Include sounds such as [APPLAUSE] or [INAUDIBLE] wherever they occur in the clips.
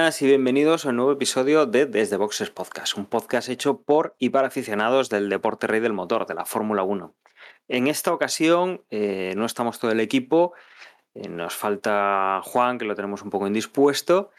buenas y bienvenidos a un nuevo episodio de Desde Boxes Podcast, un podcast hecho por y para aficionados del deporte rey del motor, de la Fórmula 1. En esta ocasión eh, no estamos todo el equipo, eh, nos falta Juan, que lo tenemos un poco indispuesto,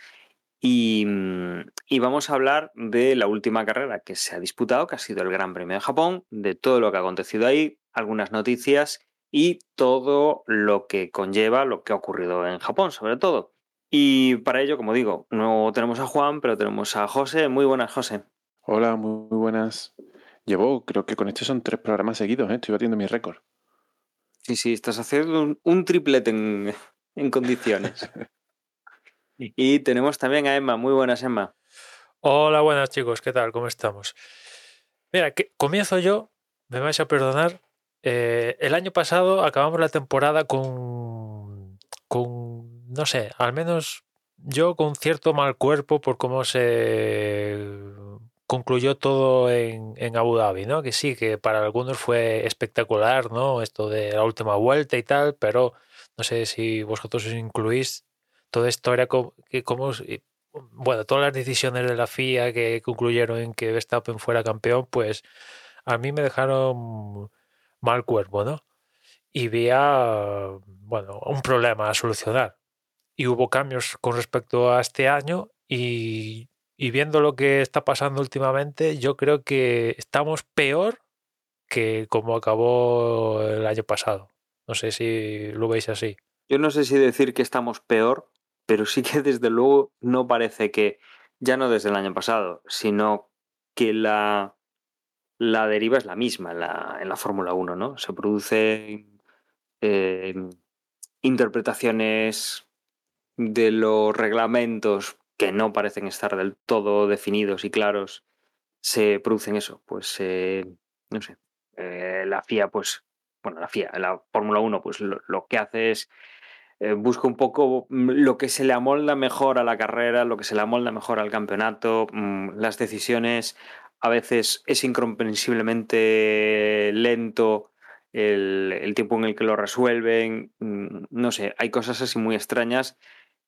mm, y vamos a hablar de la última carrera que se ha disputado, que ha sido el Gran Premio de Japón, de todo lo que ha acontecido ahí, algunas noticias y todo lo que conlleva lo que ha ocurrido en Japón, sobre todo. Y para ello, como digo, no tenemos a Juan, pero tenemos a José. Muy buenas, José. Hola, muy buenas. Llevo, creo que con este son tres programas seguidos, ¿eh? estoy batiendo mi récord. Sí, sí, estás haciendo un, un triplete en, en condiciones. [LAUGHS] y tenemos también a Emma. Muy buenas, Emma. Hola, buenas chicos, ¿qué tal? ¿Cómo estamos? Mira, que comienzo yo, me vais a perdonar. Eh, el año pasado acabamos la temporada con, con, no sé, al menos yo con cierto mal cuerpo por cómo se concluyó todo en, en Abu Dhabi, ¿no? Que sí, que para algunos fue espectacular, ¿no? Esto de la última vuelta y tal, pero no sé si vosotros os incluís, toda esto era como, como bueno, todas las decisiones de la FIA que concluyeron en que Verstappen fuera campeón, pues a mí me dejaron mal cuerpo, ¿no? Y veía, bueno, un problema a solucionar. Y hubo cambios con respecto a este año y, viendo lo que está pasando últimamente, yo creo que estamos peor que como acabó el año pasado. No sé si lo veis así. Yo no sé si decir que estamos peor, pero sí que desde luego no parece que, ya no desde el año pasado, sino que la, la deriva es la misma en la, en la Fórmula 1, ¿no? Se producen eh, interpretaciones de los reglamentos que no parecen estar del todo definidos y claros, se producen eso, pues eh, no sé, eh, la FIA, pues, bueno, la FIA, la Fórmula 1, pues lo, que hace es eh, busca un poco mm, lo que se le amolda mejor a la carrera, lo que se le amolda mejor al campeonato, mmm, las decisiones a veces es incomprensiblemente lento el, tiempo en el que lo resuelven, mmm, no sé, hay cosas así muy extrañas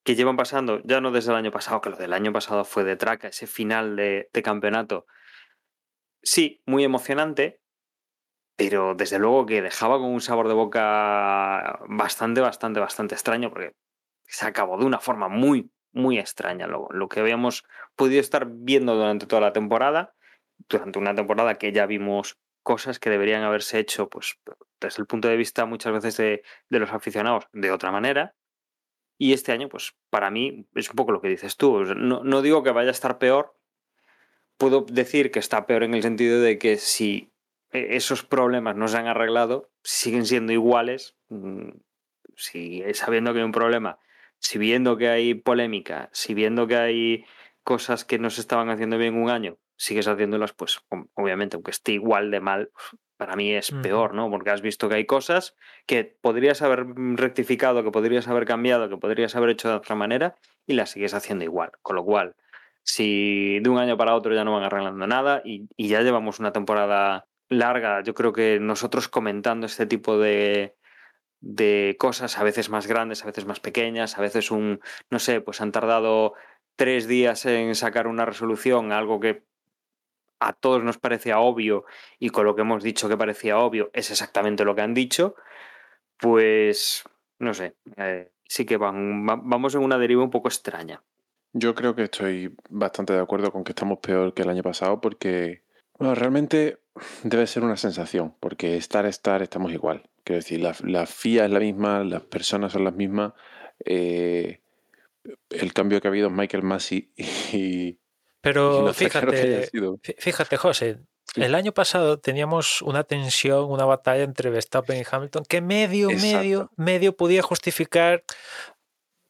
que llevan pasando, ya no desde el año pasado, que lo del año pasado fue de traca, ese final de, campeonato. Sí, muy emocionante, pero desde luego que dejaba con un sabor de boca bastante, bastante, bastante extraño, porque se acabó de una forma muy, muy extraña. Lo, lo, que habíamos podido estar viendo durante toda la temporada, durante una temporada que ya vimos cosas que deberían haberse hecho, pues desde el punto de vista muchas veces de los aficionados de otra manera. Y este año, pues para mí es un poco lo que dices tú. No, no digo que vaya a estar peor, puedo decir que está peor en el sentido de que si e, esos problemas no se han arreglado, siguen siendo iguales, mm, si sabiendo que hay un problema, si viendo que hay polémica, si viendo que hay cosas que no se estaban haciendo bien un año, sigues haciéndolas, pues obviamente, aunque esté igual de mal, para mí es peor, ¿no? Porque has visto que hay cosas que podrías haber rectificado, que podrías haber cambiado, que podrías haber hecho de otra manera y las sigues haciendo igual. Con lo cual, si de un año para otro ya no van arreglando nada y, y ya llevamos una temporada larga, yo creo que nosotros comentando este tipo de, de cosas, a veces más grandes, a veces más pequeñas, a veces un, no sé, pues han tardado tres días en sacar una resolución, algo que a todos nos parecía obvio y con lo que hemos dicho que parecía obvio es exactamente lo que han dicho, pues no sé, eh, sí que van, va, vamos en una deriva un poco extraña. Yo creo que estoy bastante de acuerdo con que estamos peor que el año pasado porque bueno, realmente debe ser una sensación, porque estar, estar, estamos igual. Quiero decir, la, la FIA es la misma, las personas son las mismas. Eh, el cambio que ha habido es Michael Massey [LAUGHS] y. Pero no fíjate, fíjate, José, el año pasado teníamos una tensión, una batalla entre Verstappen y Hamilton que medio, Exacto. medio, medio podía justificar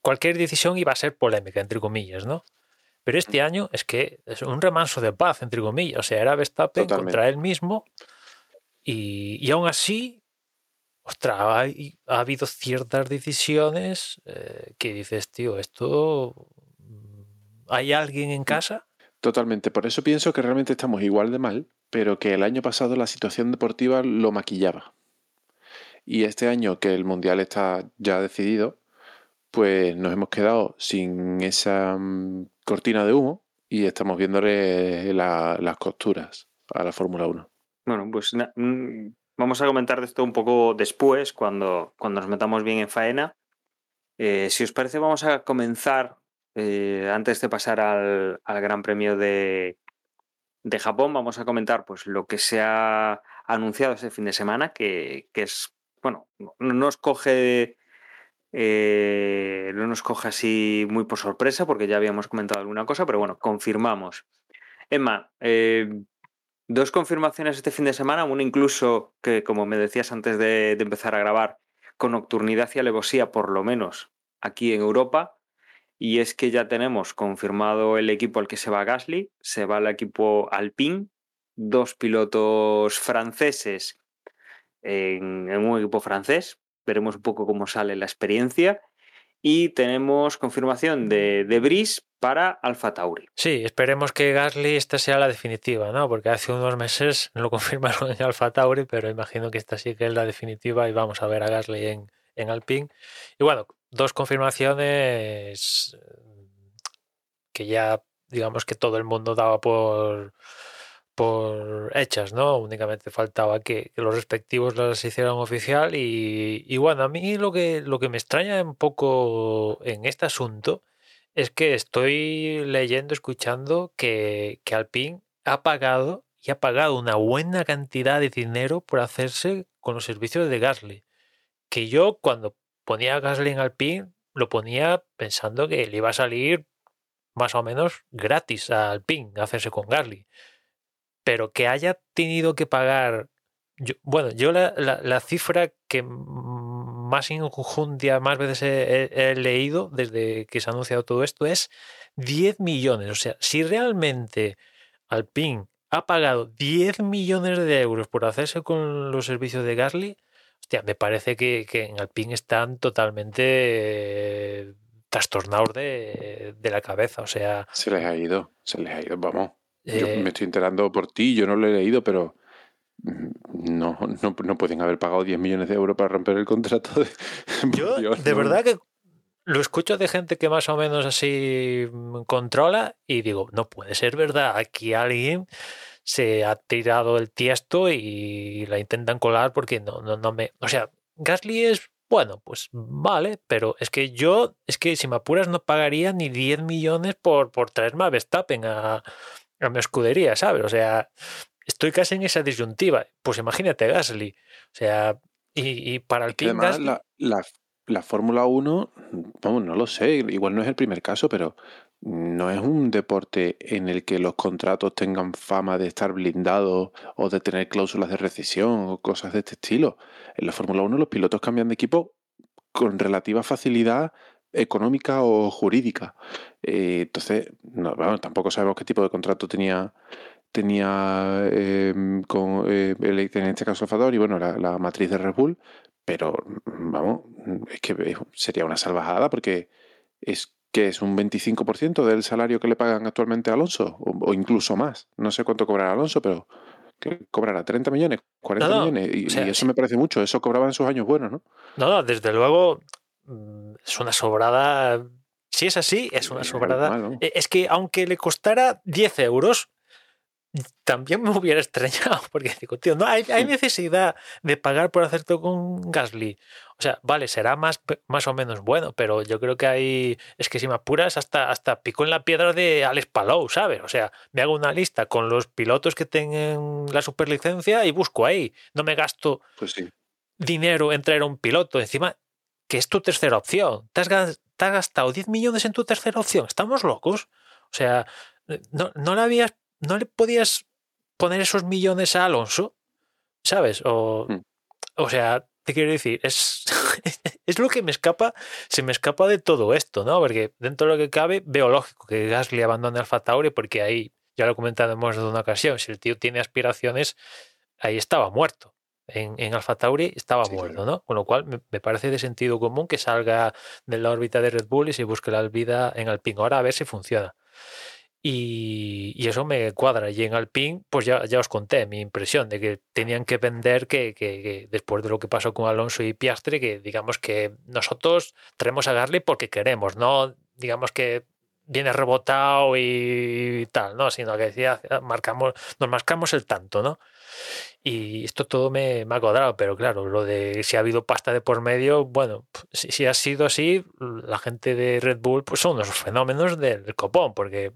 cualquier decisión iba a ser polémica, entre comillas, ¿no? Pero este año es que es un remanso de paz, entre comillas. O sea, era Verstappen Totalmente. contra él mismo. Y, y aún así, ostras, hay- ha habido ciertas decisiones eh, que dices, tío, esto... mm, ¿Hay alguien en casa? Totalmente. Por eso pienso que realmente estamos igual de mal, pero que el año pasado la situación deportiva lo maquillaba. Y este año que el Mundial está ya decidido, pues nos hemos quedado sin esa mm, cortina de humo y estamos viéndole la- las costuras a la Fórmula 1. Bueno, pues mm, vamos a comentar de esto un poco después, cuando, cuando nos metamos bien en faena. Eh, si os parece, vamos a comenzar, eh, antes de pasar al, Gran Premio de, Japón, vamos a comentar pues, lo que se ha anunciado este fin de semana, que, es, bueno, no no nos coge... eh, no nos coge así muy por sorpresa porque ya habíamos comentado alguna cosa, pero bueno, confirmamos. Emma, eh, Dos confirmaciones este fin de semana, una incluso que, como me decías antes de empezar a grabar, con nocturnidad y alevosía, por lo menos aquí en Europa, y es que ya tenemos confirmado el equipo al que se va Gasly, se va el equipo Alpine, dos pilotos franceses en, en un equipo francés, veremos un poco cómo sale la experiencia, y tenemos confirmación de, de Brice para Alfa Tauri. Sí, esperemos que Gasly esta sea la definitiva, ¿no? Porque hace unos meses lo [LAUGHS] confirmaron en Alfa Tauri, pero imagino que esta sí que es la definitiva y vamos a ver a Gasly en, en Alpine. Y bueno, dos confirmaciones eh, que ya digamos que todo el mundo daba por, por hechas, ¿no? Únicamente faltaba que, los respectivos las hicieran oficial y, y bueno, a mí lo que, lo que me extraña un poco en este asunto es que estoy leyendo, escuchando que, que Alpine ha pagado y ha pagado una buena cantidad de dinero por hacerse con los servicios de Gasly. Que yo cuando ponía a Gasly en Alpine lo ponía pensando que le iba a salir más o menos gratis a Alpine hacerse con Gasly. Pero que haya tenido que pagar... yo- bueno, yo la, la- cifra que más injundia, más veces he, he- he leído desde que se ha anunciado todo esto es 10 millones. O sea, si realmente Alpine ha pagado 10 millones de euros por hacerse con los servicios de Gasly, hostia, me parece que, que en Alpine están totalmente eh, trastornados de, de la cabeza. O sea, Se les ha ido, se les ha ido, vamos. Yo eh, me estoy enterando por ti, yo no lo he leído, pero mm, no, no, no pueden haber pagado 10 millones de euros para romper el contrato de... [LAUGHS] Yo, Dios, de no. verdad que lo escucho de gente que más o menos así mm, controla y digo, no puede ser verdad. Aquí alguien se ha tirado el tiesto y la intentan colar porque no, no, no me. O sea, Gasly es bueno, pues vale, pero es que yo, es que si me apuras, no pagaría ni 10 millones por, por traerme a Verstappen a, a mi escudería, ¿sabes? O sea, estoy casi en esa disyuntiva. Pues imagínate Gasly. O sea, y, y para el Team además Gasly. la, la, la Fórmula 1, vamos, no lo sé, igual no es el primer caso, pero no es un deporte en el que los contratos tengan fama de estar blindados o de tener cláusulas de rescisión o cosas de este estilo. En la Fórmula 1 los pilotos cambian de equipo con relativa facilidad económica o jurídica. Eh, entonces, no, bueno, tampoco sabemos qué tipo de contrato tenía tenía eh, con eh, en este caso Alfa y bueno, la, la matriz de Red Bull, pero vamos, es que sería una salvajada porque es que es un 25% del salario que le pagan actualmente a Alonso, o, o incluso más. No sé cuánto cobrará Alonso, pero que cobrará 30 millones, 40 No, no, millones, y, o sea, y eso me parece mucho. Eso cobraba en sus años buenos, ¿no? No, no, desde luego mm, es una sobrada. Si es así, es una sobrada. Eh, Es que aunque le costara 10 euros, también me hubiera extrañado, [LAUGHS] porque digo, tío, no hay, hay necesidad de pagar por hacerte con Gasly. O sea, vale, será más, más o menos bueno, pero yo creo que hay. Es que si me apuras, hasta, hasta pico en la piedra de Alex Palou, ¿sabes? O sea, me hago una lista con los pilotos que tengan la superlicencia y busco ahí. No me gasto Pues sí. dinero en traer a un piloto. Encima, que es tu tercera opción. Te has, gas- te has gastado 10 millones en tu tercera opción. ¿Estamos locos? O sea, no, no le habías, no le podías poner esos millones a Alonso, ¿sabes? O, Mm. o sea, te quiero decir, es, [LAUGHS] es lo que me escapa, se me escapa de todo esto, ¿no? Porque dentro de lo que cabe, veo lógico que Gasly abandone Alfa Tauri porque ahí, ya lo he comentado en una ocasión, si el tío tiene aspiraciones, ahí estaba muerto. en, en Alfa Tauri estaba Sí, muerto, claro. ¿no? Con lo cual me, me parece de sentido común que salga de la órbita de Red Bull y se busque la vida en Alpine. Ahora a ver si funciona. Y, y eso me cuadra. Y en Alpine, pues ya, ya os conté mi impresión de que tenían que vender que, que- que después de lo que pasó con Alonso y Piastri, que digamos que nosotros traemos a Gasly porque queremos, no digamos que viene rebotado y tal, ¿no? Sino que decía, marcamos, nos marcamos el tanto, ¿no? Y esto todo me, me ha cuadrado, pero claro, lo de si ha habido pasta de por medio, bueno, si, si ha sido así, la gente de Red Bull pues son unos fenómenos del copón, porque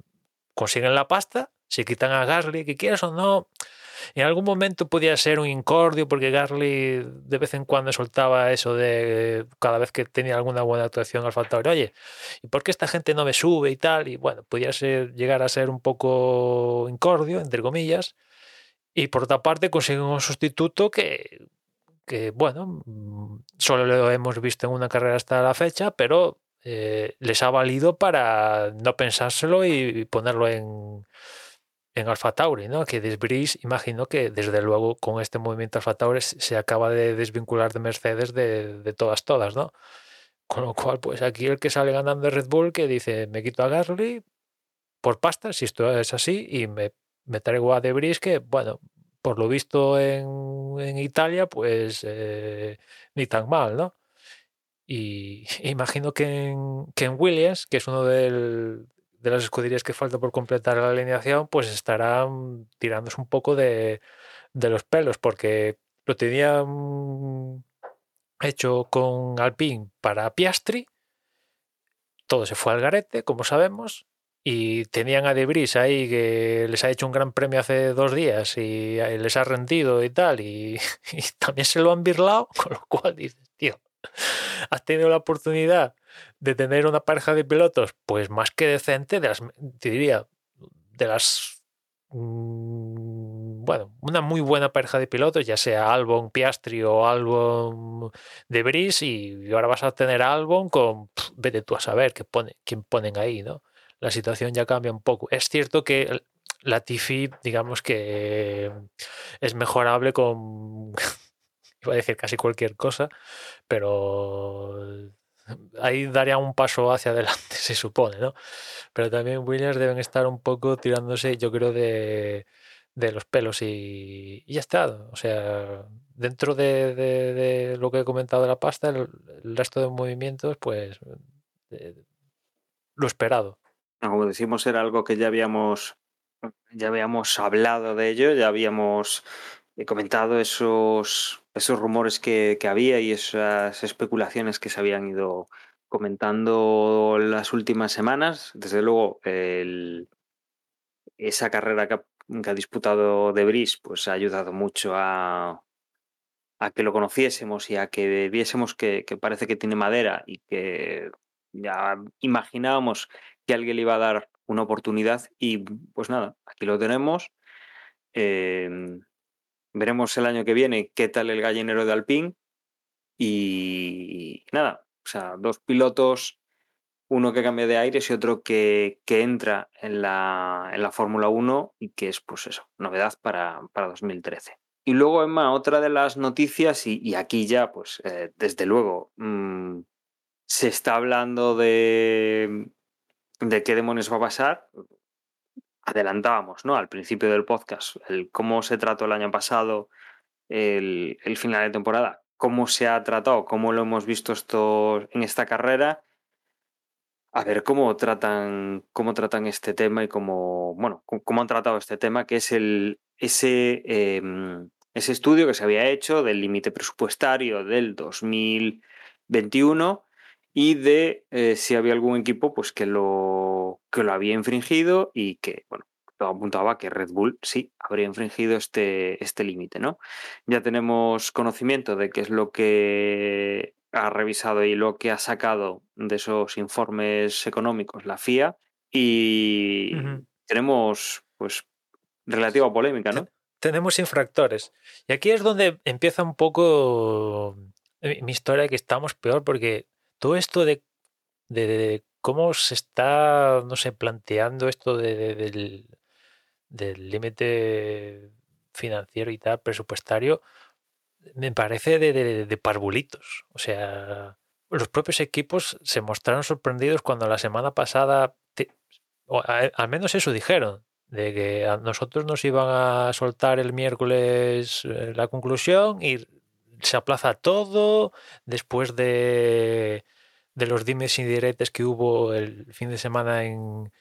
consiguen la pasta, se quitan a Gasly, que quieras o no, en algún momento podía ser un incordio, porque Gasly de vez en cuando soltaba eso de cada vez que tenía alguna buena actuación al Tauri, oye, ¿y por qué esta gente no me sube y tal? Y bueno, podía llegar a ser un poco incordio, entre comillas, y por otra parte consiguen un sustituto que, que bueno, mm, solo lo hemos visto en una carrera hasta la fecha, pero eh, les ha valido para no pensárselo y ponerlo en, en Alfa Tauri, ¿no? Que Desbris, imagino que desde luego con este movimiento Alfa Tauri se se acaba de desvincular de Mercedes de, de todas, todas, ¿no? Con lo cual, pues aquí el que sale ganando es Red Bull, que dice, me quito a Gasly por pasta, si esto es así, y me, me traigo a Debris, que, bueno, por lo visto en, en Italia, pues eh, ni tan mal, ¿no? Y [LAUGHS] imagino que en, Williams, que es uno de las escuderías que falta por completar la alineación, pues estarán tirándose un poco de, de los pelos, porque lo tenían hecho con Alpine para Piastri, todo se fue al garete, como sabemos, y tenían a Debris ahí que les ha hecho un gran premio hace dos días y eh, les ha rendido y tal, y, [LAUGHS] y también se lo han birlado, [LAUGHS] con lo cual dices, tío, has tenido la oportunidad de tener una pareja de pilotos, pues más que decente, de las, te diría, de las mm, bueno, una muy buena pareja de pilotos, ya sea Albon Piastri o Albon de Bris, y ahora vas a tener a Albon con, vete tú a saber qué pone, quién ponen ahí, ¿no? La situación ya cambia un poco. Es cierto que la Tifi, digamos que es mejorable con, iba a decir casi cualquier cosa, pero ahí daría un paso hacia adelante, [LAUGHS] se supone, ¿no? Pero también Williams deben estar un poco tirándose, yo creo, de, de los pelos y, ya está. O sea, dentro de, de- lo que he comentado de la pasta, el, el resto de movimientos, pues eh, lo esperado. Como decimos, era algo que ya habíamos, ya habíamos hablado de ello, ya habíamos eh, comentado esos, esos rumores que, que había y esas especulaciones que se habían ido comentando las últimas semanas. Desde luego, esa carrera que ha, que ha disputado De Bris pues, ha ayudado mucho a, a que lo conociésemos y a que viésemos que, parece que tiene madera y que ya imaginábamos que alguien le iba a dar una oportunidad y pues nada, aquí lo tenemos. Eh, veremos el año que viene qué tal el gallinero de Alpine y nada, o sea, dos pilotos, uno que cambia de aires y otro que, que entra en la, en la Fórmula 1 y que es pues eso, novedad para, para 2013. Y luego, Emma, otra de las noticias, y, aquí ya, pues, eh, desde luego, mmm, se está hablando de, de qué demonios va a pasar. Adelantábamos, ¿no? Al principio del podcast, el cómo se trató el año pasado el, final de temporada, cómo se ha tratado, cómo lo hemos visto esto en esta carrera. A ver cómo tratan, cómo tratan este tema y cómo, bueno, cómo han tratado este tema, que es el, ese, eh, ese estudio que se había hecho del límite presupuestario del 2021 y de eh, si había algún equipo pues que lo, que lo había infringido y que, bueno, todo apuntaba que Red Bull sí habría infringido este, este límite, ¿no? Ya tenemos conocimiento de qué es lo que ha revisado y lo que ha sacado de esos informes económicos la FIA y uh -huh. tenemos pues relativa polémica, ¿no? Tenemos infractores. Y aquí es donde empieza un poco mi historia que estamos peor porque todo esto de, cómo se está, no sé, planteando esto de, de, del, límite financiero y tal, presupuestario, me parece de, de, parvulitos. O sea, los propios equipos se mostraron sorprendidos cuando la semana pasada, o a- al menos eso dijeron, de que a nosotros nos iban a soltar el miércoles eh, la conclusión y se aplaza todo después de, de los dimes y diretes que hubo el fin de semana en,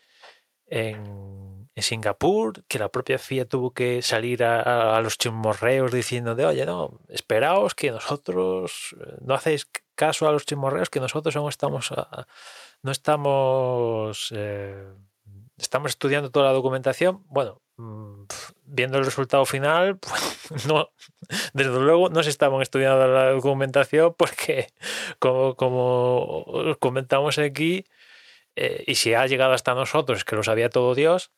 en, Singapur, que la propia FIA tuvo que salir a, los chismorreos diciendo de, oye, no, esperaos que nosotros no hacéis caso a los chismorreos, que nosotros aún estamos, a- no estamos, eh, estamos estudiando toda la documentación. Bueno, viendo el resultado final, [LAUGHS] pues, no, desde luego no se estaban estudiando la documentación porque, como, como os comentamos aquí, eh, y si ha llegado hasta nosotros, que lo sabía todo Dios,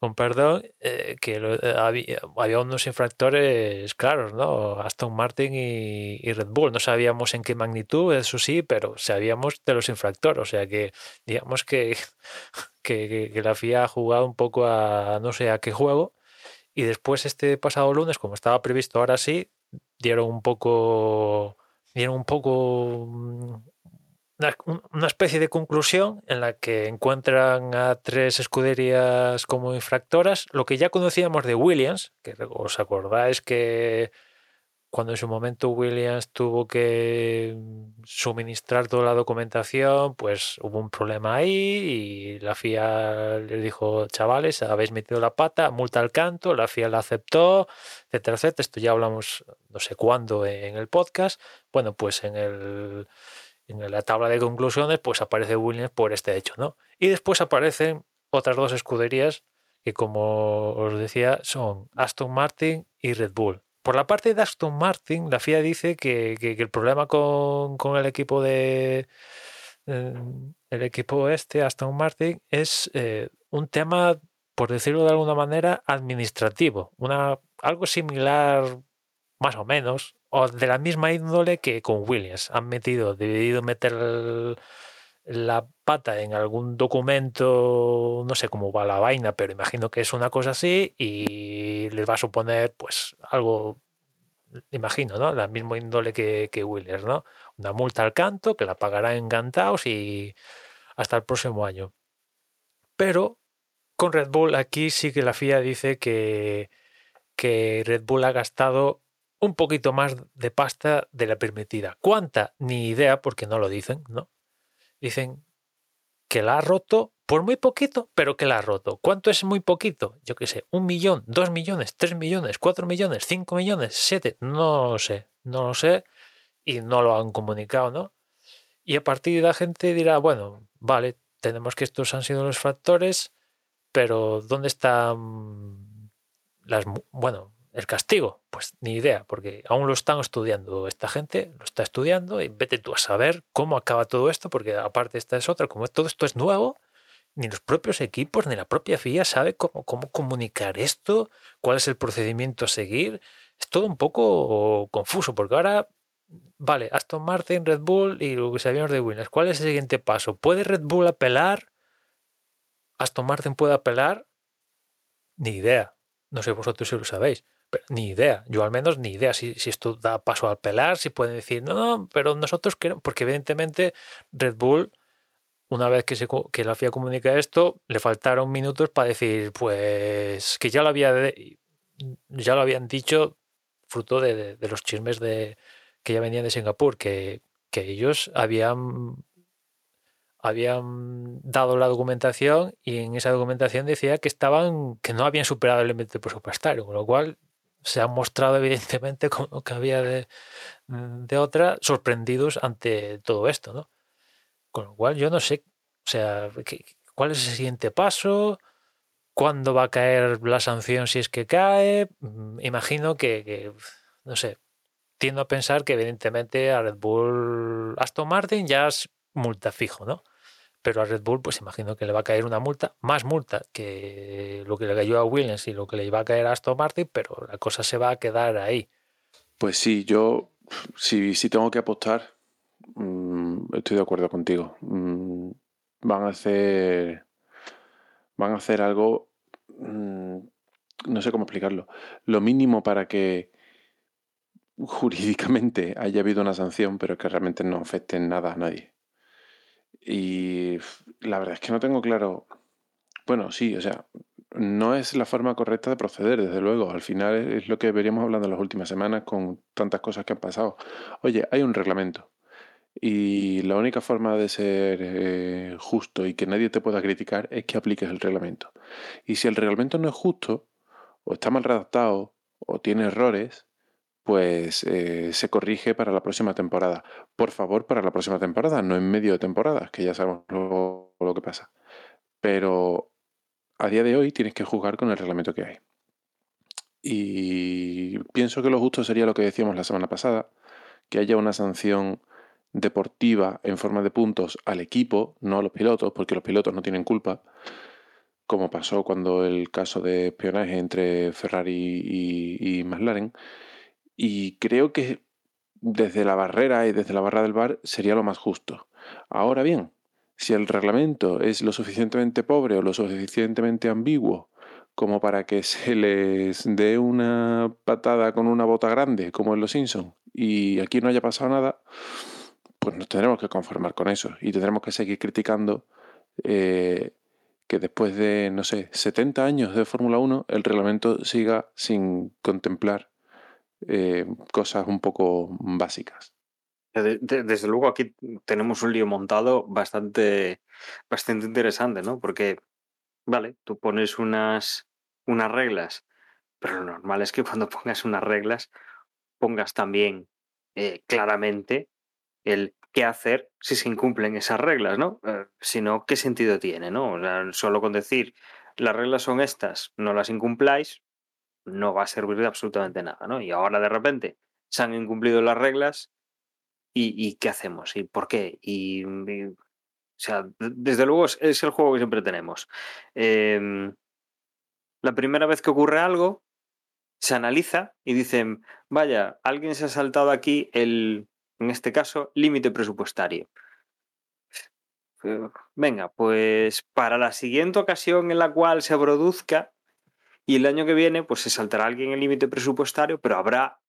con perdón, eh, que lo- eh, había, había unos infractores claros, ¿no? Aston Martin y, y Red Bull. No sabíamos en qué magnitud, eso sí, pero sabíamos de los infractores. O sea que, digamos que, que, que- que la FIA ha jugado un poco a no sé a qué juego. Y después, este pasado lunes, como estaba previsto ahora sí, dieron un poco. Dieron un poco. mm, Una, un- una especie de conclusión en la que encuentran a tres escuderías como infractoras, lo que ya conocíamos de Williams, que os acordáis que cuando en su momento Williams tuvo que suministrar toda la documentación, pues hubo un problema ahí y la FIA les dijo, chavales, habéis metido la pata, multa al canto, la FIA la aceptó, etcétera, etcétera. Esto ya hablamos no sé cuándo en el podcast. Bueno, pues en el en la tabla de conclusiones, pues aparece Williams por este hecho, ¿no? Y después aparecen otras dos escuderías que, como os decía, son Aston Martin y Red Bull. Por la parte de Aston Martin, la FIA dice que, que- el problema con, con el equipo de eh, el equipo este, Aston Martin, es eh, un tema, por decirlo de alguna manera, administrativo. Una, algo similar, más o menos, o de la misma índole que con Williams. Han metido, debido meter el- la pata en algún documento, no sé cómo va la vaina, pero imagino que es una cosa así y les va a suponer pues algo, imagino, ¿no? La misma índole que, que ¿no? Una multa al canto que la pagarán encantados y hasta el próximo año. Pero con Red Bull aquí sí que la FIA dice que, que Red Bull ha gastado un poquito más de pasta de la permitida. ¿Cuánta? Ni idea, porque no lo dicen, ¿no? Dicen que la ha roto por muy poquito, pero que la ha roto. ¿Cuánto es muy poquito? Yo qué sé, un millón, dos millones, tres millones, cuatro millones, cinco millones, siete, no lo sé, no lo sé y no lo han comunicado, ¿no? Y a partir de la gente dirá, bueno, vale, tenemos que estos han sido los factores, pero ¿dónde están las, bueno, el castigo? Pues ni idea, porque aún lo están estudiando esta gente, lo está estudiando y vete tú a saber cómo acaba todo esto, porque aparte esta es otra, como todo esto es nuevo, ni los propios equipos ni la propia FIA sabe cómo, cómo comunicar esto, cuál es el procedimiento a seguir. Es todo un poco confuso, porque ahora, vale, Aston Martin, Red Bull y lo que sabíamos de Williams, ¿cuál es el siguiente paso? ¿Puede Red Bull apelar? ¿Aston Martin puede apelar? Ni idea. No sé vosotros si lo sabéis. Ni idea, yo al menos ni idea si, si esto da paso al pelar, si pueden decir, no, no, pero nosotros queremos, porque evidentemente Red Bull, una vez que, se, que la FIA comunica esto, le faltaron minutos para decir, pues que ya lo, había ya lo habían dicho fruto de, de- de los chismes de, que ya venían de Singapur, que, que ellos habían habían dado la documentación y en esa documentación decía que estaban que no habían superado el límite presupuestario, con lo cual se han mostrado evidentemente [LAUGHS] como que había de, de otra sorprendidos ante todo esto, ¿no? Con lo cual yo no sé, o sea, ¿qué- ¿cuál es el siguiente paso? ¿Cuándo va a caer la sanción si es que cae? Mm, Imagino que, que, no sé, tiendo a pensar que evidentemente a Red Bull, Aston Martin ya es multa fijo, ¿no? Pero a Red Bull, pues imagino que le va a caer una multa, más multa que lo que le cayó a Williams y lo que le iba a caer a Aston Martin, pero la cosa se va a quedar ahí. Pues sí, yo si, si tengo que apostar, mm, estoy de acuerdo contigo. Mm, van a hacer van a hacer algo mm, no sé cómo explicarlo. Lo mínimo para que jurídicamente haya habido una sanción, pero que realmente no afecte en nada a nadie. Y la verdad es que no tengo claro. Bueno, sí, o sea, no es la forma correcta de proceder, desde luego. Al final es lo que veríamos hablando en las últimas semanas con tantas cosas que han pasado. Oye, hay un reglamento. Y la única forma de ser eh, justo y que nadie te pueda criticar es que apliques el reglamento. Y si el reglamento no es justo, o está mal redactado, o tiene errores, pues eh, se corrige para la próxima temporada. Por favor, para la próxima temporada, no en medio de temporada, que ya sabemos lo, que pasa. Pero a día de hoy tienes que jugar con el reglamento que hay. Y pienso que lo justo sería lo que decíamos la semana pasada, que haya una sanción deportiva en forma de puntos al equipo, no a los pilotos, porque los pilotos no tienen culpa, como pasó cuando el caso de espionaje entre Ferrari y McLaren. Y creo que desde la barrera y desde la barra del bar sería lo más justo. Ahora bien, si el reglamento es lo suficientemente pobre o lo suficientemente ambiguo como para que se les dé una patada con una bota grande, como en Los Simpsons, y aquí no haya pasado nada, pues nos tendremos que conformar con eso y tendremos que seguir criticando eh, que después de, no sé, 70 años de Fórmula 1, el reglamento siga sin contemplar eh, cosas un poco básicas. Desde luego aquí tenemos un lío montado bastante, bastante interesante, ¿no? Porque, vale, tú pones unas, unas reglas, pero lo normal es que cuando [LAUGHS] pongas unas reglas pongas también eh, claramente el qué hacer si se incumplen esas reglas, ¿no? Eh, ¿qué sentido tiene, no? O sea, solo con decir las reglas son estas, no las incumpláis, no va a servir de absolutamente nada, ¿no? Y ahora de repente se han incumplido las reglas y, qué hacemos y por qué. Y, o sea, desde luego es, el juego que siempre tenemos. Em, la primera vez que ocurre algo, se analiza y dicen, vaya, alguien se ha saltado aquí el, en este caso, límite presupuestario. Venga, pues para la siguiente ocasión en la cual se produzca y el año que viene, pues se saltará alguien el límite presupuestario, pero habrá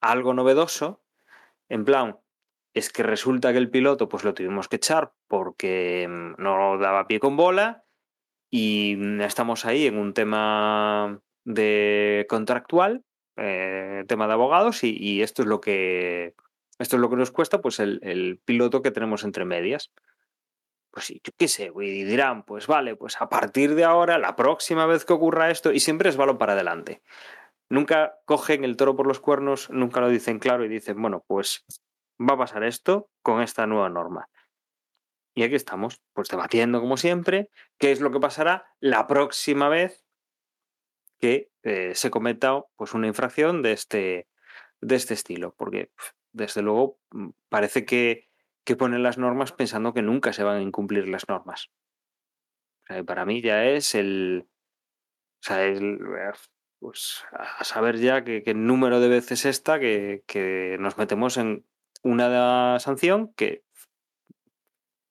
algo novedoso, en plan, es que resulta que el piloto pues lo tuvimos que echar porque mm, no daba pie con bola y mm, estamos ahí en un tema de contractual, eh, tema de abogados y, esto es lo que esto es lo que nos cuesta pues el, piloto que tenemos entre medias. Pues yo qué sé, y dirán, pues vale, pues a partir de ahora, la próxima vez que ocurra esto, y siempre es balón para adelante. Nunca cogen el toro por los cuernos, nunca lo dicen claro y dicen, bueno, pues va a pasar esto con esta nueva norma. Y aquí estamos, pues debatiendo como siempre, qué es lo que pasará la próxima vez que eh, se cometa pues, una infracción de este, de este estilo. Porque, desde luego, mm, parece que, que ponen las normas pensando que nunca se van a incumplir las normas. para mí ya es el. O sea, el, pues a saber ya qué número de veces esta que, que nos metemos en una sanción que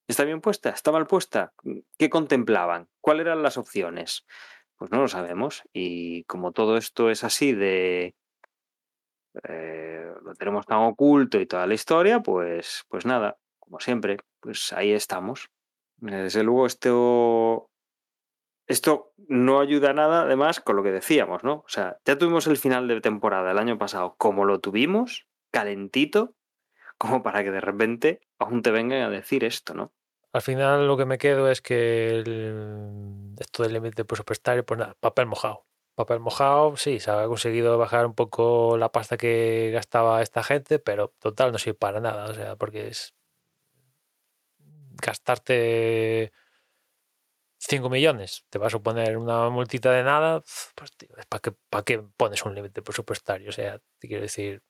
está bien puesta, está mal puesta. ¿Qué contemplaban? ¿Cuáles eran las opciones? Pues no lo sabemos. Y como todo esto es así de eh, lo tenemos tan oculto y toda la historia, pues, pues nada, como siempre, pues ahí estamos. Desde luego, esto, esto no ayuda nada, además, con lo que decíamos, ¿no? O sea, ya tuvimos el final de temporada el año pasado, como lo tuvimos, calentito, como para que de repente aún te vengan a decir esto, ¿no? Al final lo que me quedo es que esto del límite presupuestario, pues nada, papel mojado. Papel mojado, sí, se ha conseguido bajar un poco la pasta que gastaba esta gente, pero total no sirve para nada, o sea, porque es gastarte 5 millones, te va a suponer una multita de nada, pues ¿para qué, ¿para qué pones un límite presupuestario? O sea, te quiero decir,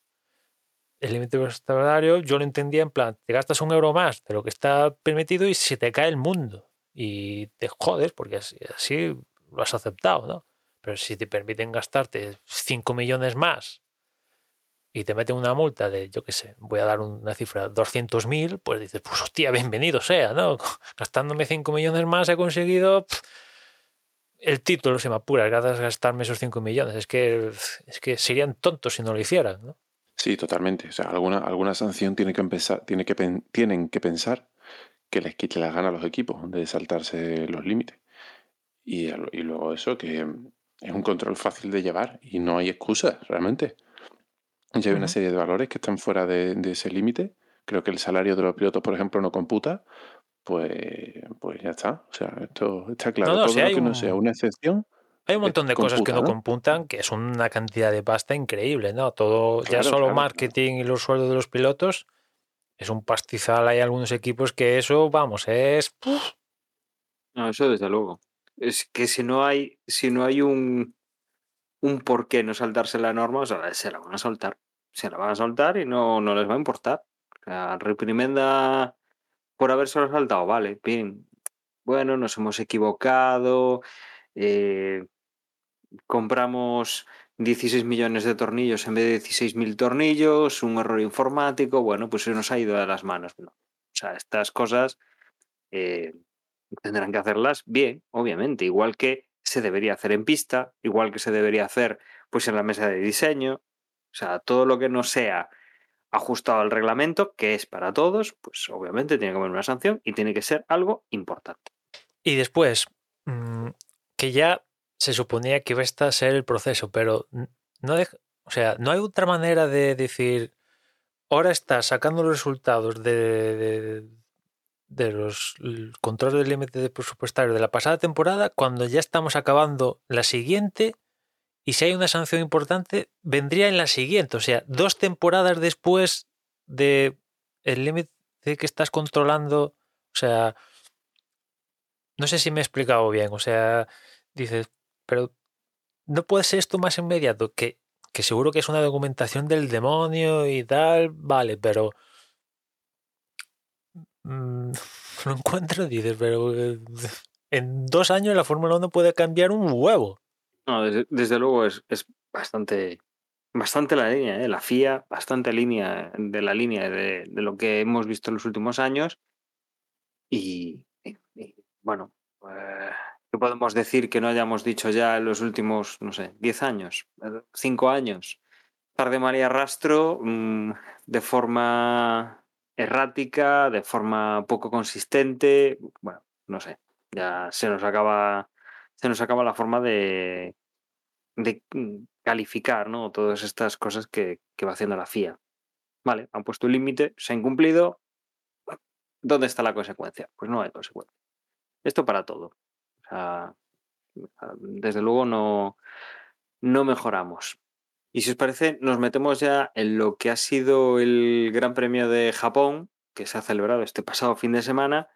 el límite presupuestario yo lo entendía en plan, te gastas un euro más de lo que está permitido y se te cae el mundo. Y te jodes porque así, lo has aceptado, ¿no? Pero si te permiten gastarte 5 millones más y te meten una multa de, yo qué sé, voy a dar una cifra, 200.000, pues dices, pues hostia, bienvenido sea, ¿no? [LAUGHS] Gastándome 5 millones más he conseguido el título, se me apura, gracias a gastarme esos 5 millones. Es que, es que serían tontos si no lo hicieran, ¿no? Sí, totalmente. O sea, alguna, alguna sanción tiene que empezar, tiene que tienen que pensar que les quite las ganas a los equipos de saltarse los límites. Y, y luego eso, que es un control fácil de llevar y no hay excusas, realmente. Ya hay una serie de valores que están fuera de, de ese límite. Creo que el salario de los pilotos, por ejemplo, no computa. Pues, pues ya está. O sea, esto está claro. No, no, Todo lo hay que no un- sea una excepción. Hay un montón de cosas que no ¿no? computan, que es una cantidad de pasta increíble, ¿no? Todo, ya solo claro, marketing y los sueldos de los pilotos es un pastizal. Hay algunos equipos que eso, vamos, es. No, eso desde luego. Es que si no hay, si no hay un, un por qué no saltarse la norma, o sea, se la van a soltar. Se la van a soltar y no, no les va a importar. O sea, reprimenda por haberse saltado, vale, bien. Bueno, nos hemos equivocado. eh, compramos 16 millones de tornillos en vez de 16.000 tornillos, un error informático, bueno, pues se nos ha ido de las manos. No. O sea, estas cosas eh, tendrán que hacerlas bien, obviamente, igual que se debería hacer en pista, igual que se debería hacer pues en la mesa de diseño, o sea, todo lo que no sea ajustado al reglamento, que es para todos, pues obviamente tiene que haber una sanción y tiene que ser algo importante. Y después, mm, que ya se suponía que iba a ser el proceso, pero no deja- o sea, no hay otra manera de decir, ahora está sacando los resultados de, de, de los controles del límite de presupuestario de la pasada temporada cuando ya estamos acabando la siguiente y si hay una sanción importante vendría en la siguiente, o sea, dos temporadas después de el límite que estás controlando, o sea, no sé si me he explicado bien, o sea, dices, pero no puede ser esto más inmediato, que, que seguro que es una documentación del demonio y tal, vale, pero mm, [LAUGHS] lo encuentro, dices, pero eh, en dos años la Fórmula 1 puede cambiar un huevo. No, desde, desde luego es, es bastante, bastante la línea, ¿eh? la FIA, bastante línea de la línea de, de lo que hemos visto en los últimos años. Y, bueno, eh, ¿qué podemos decir que no hayamos dicho ya en los últimos, no sé, 10 años, eh, 5 años? Tarde María Rastro, mm, de forma errática, de forma poco consistente, bueno, no sé, ya se nos acaba, se nos acaba la forma de, calificar, ¿no? Todas estas cosas que, va haciendo la FIA. Vale, han puesto un límite, se ha incumplido. ¿Dónde está la consecuencia? Pues no hay consecuencia. Esto para todo. Desde luego no, no mejoramos. Y si os parece, nos metemos ya en lo que ha sido el Gran Premio de Japón, que se ha celebrado este pasado fin de semana,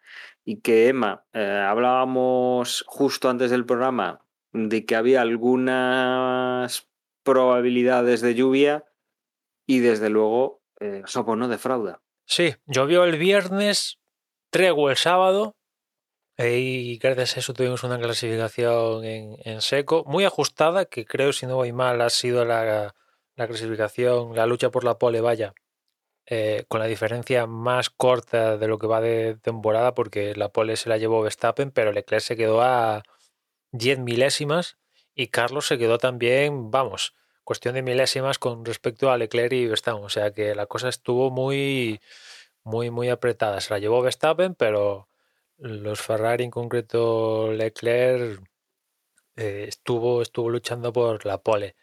y que Emma, eh, hablábamos justo antes del programa de que había algunas probabilidades de lluvia y desde luego eh, Sopo no defrauda. Sí, llovió el viernes, tregua el sábado y gracias a eso tuvimos una clasificación en, en seco, muy ajustada, que creo, si no voy mal, ha sido la, la clasificación, la lucha por la pole, vaya, eh, con la diferencia más corta de lo que va de temporada, porque la pole se la llevó Verstappen, pero Leclerc se quedó a 10 milésimas y Carlos se quedó también, vamos, cuestión de milésimas con respecto a Leclerc y Verstappen. O sea que la cosa estuvo muy, muy, muy apretada. Se la llevó Verstappen, pero los Ferrari, en concreto Leclerc, eh, estuvo, estuvo luchando por la pole.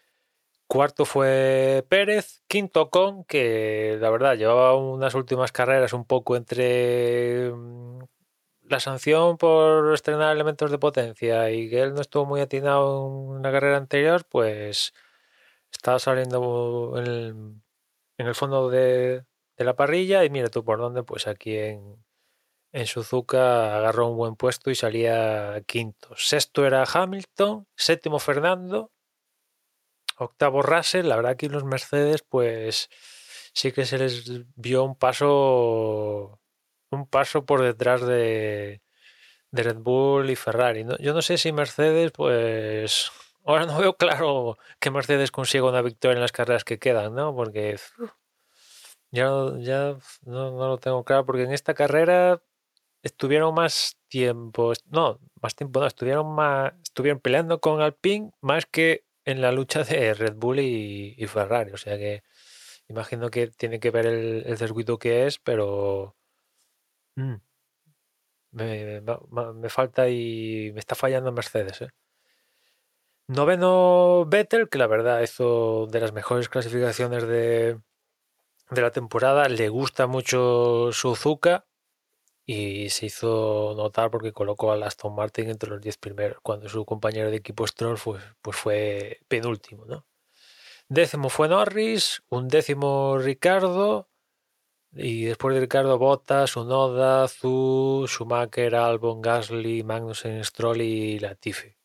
Cuarto fue Pérez, quinto Con, que la verdad llevaba unas últimas carreras un poco entre mm, la sanción por estrenar elementos de potencia y que él no estuvo muy atinado en la carrera anterior, pues estaba saliendo en el, en el fondo de, de la parrilla y mira tú por dónde, pues aquí en, en Suzuka agarró un buen puesto y salía quinto. Sexto era Hamilton, séptimo Fernando, octavo Russell. La verdad que los Mercedes, pues sí que se les vio un paso un paso por detrás de, de Red Bull y Ferrari. ¿no? Yo no sé si Mercedes, pues [LAUGHS] ahora no veo claro que Mercedes consiga una victoria en las carreras que quedan, ¿no? Porque ya, ya no, no lo tengo claro, porque en esta carrera estuvieron más tiempo, no, más tiempo no, estuvieron más, estuvieron peleando con Alpine más que en la lucha de Red Bull y, Ferrari, o sea que Imagino que tiene que ver el, circuito que es, pero mm, me, me- me falta y me está fallando Mercedes. ¿eh? Noveno Vettel, que la verdad hizo de las mejores clasificaciones de, de la temporada. Le gusta mucho Suzuka y se hizo notar porque colocó a Aston Martin entre los 10 primeros, cuando su compañero de equipo Stroll pues, pues fue penúltimo. ¿no? Décimo fue Norris, un décimo Ricardo, y después de Ricardo Bottas, Unoda, Zu, Schumacher, Albon, Gasly, Magnussen, Stroll y Latifi.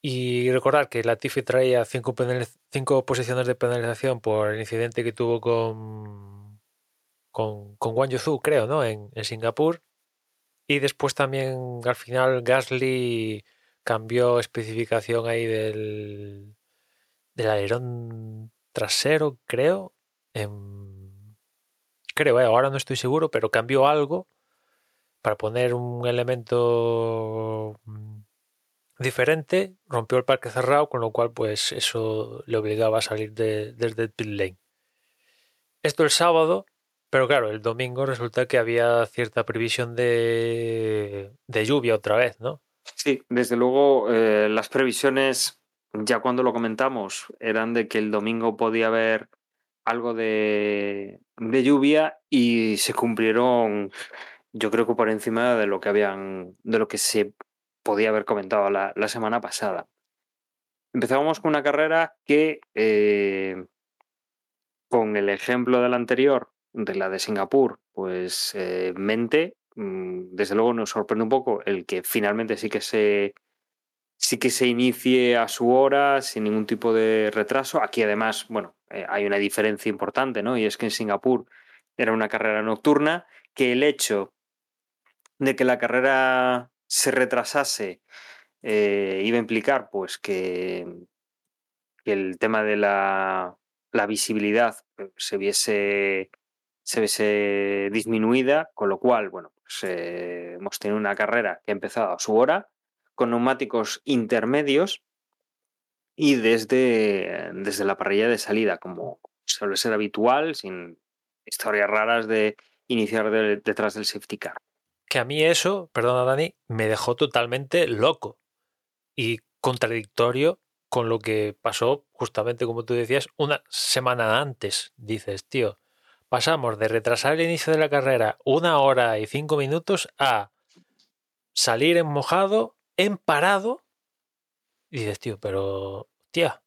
Y recordar que Latifi traía cinco, cinco posiciones de penalización por el incidente que tuvo con, con, con Zhou, creo, ¿no? En, en Singapur. Y después también al final Gasly cambió especificación ahí del, del alerón trasero, creo. en- creo, eh, ahora no estoy seguro, pero cambió algo para poner un elemento mm, diferente, rompió el parque cerrado, con lo cual pues eso le obligaba a salir de- desde pit lane. Esto el sábado, pero claro, el domingo resulta que había cierta previsión de, de lluvia otra vez, ¿no? Sí, desde luego eh, las previsiones, ya cuando lo comentamos, eran de que el domingo podía haber algo de, de lluvia y se cumplieron, yo creo que por encima de lo que habían, de lo que se podía haber comentado la, la semana pasada. Empezábamos con una carrera que, eh, con el ejemplo de la anterior, de la de Singapur, pues eh, mente, mm, desde luego nos sorprende un poco el que finalmente sí que se sí que se inicie a su hora sin ningún tipo de retraso. Aquí además, bueno, eh, hay una diferencia importante, ¿no? Y es que en Singapur era una carrera nocturna, que el hecho de que la carrera se retrasase eh, iba a implicar pues que, el tema de la, visibilidad se viese se viese disminuida, con lo cual, bueno, pues eh, hemos tenido una carrera que ha empezado a su hora, con neumáticos intermedios y desde, desde la parrilla de salida, como suele ser habitual, sin historias raras de iniciar de- detrás del safety car. Que a mí eso, perdona Dani, me dejó totalmente loco y contradictorio con lo que pasó justamente como tú decías una semana antes. Dices, tío, pasamos de retrasar el inicio de la carrera una hora y cinco minutos a salir en mojado, en parado. Y dices, tío, pero, tía,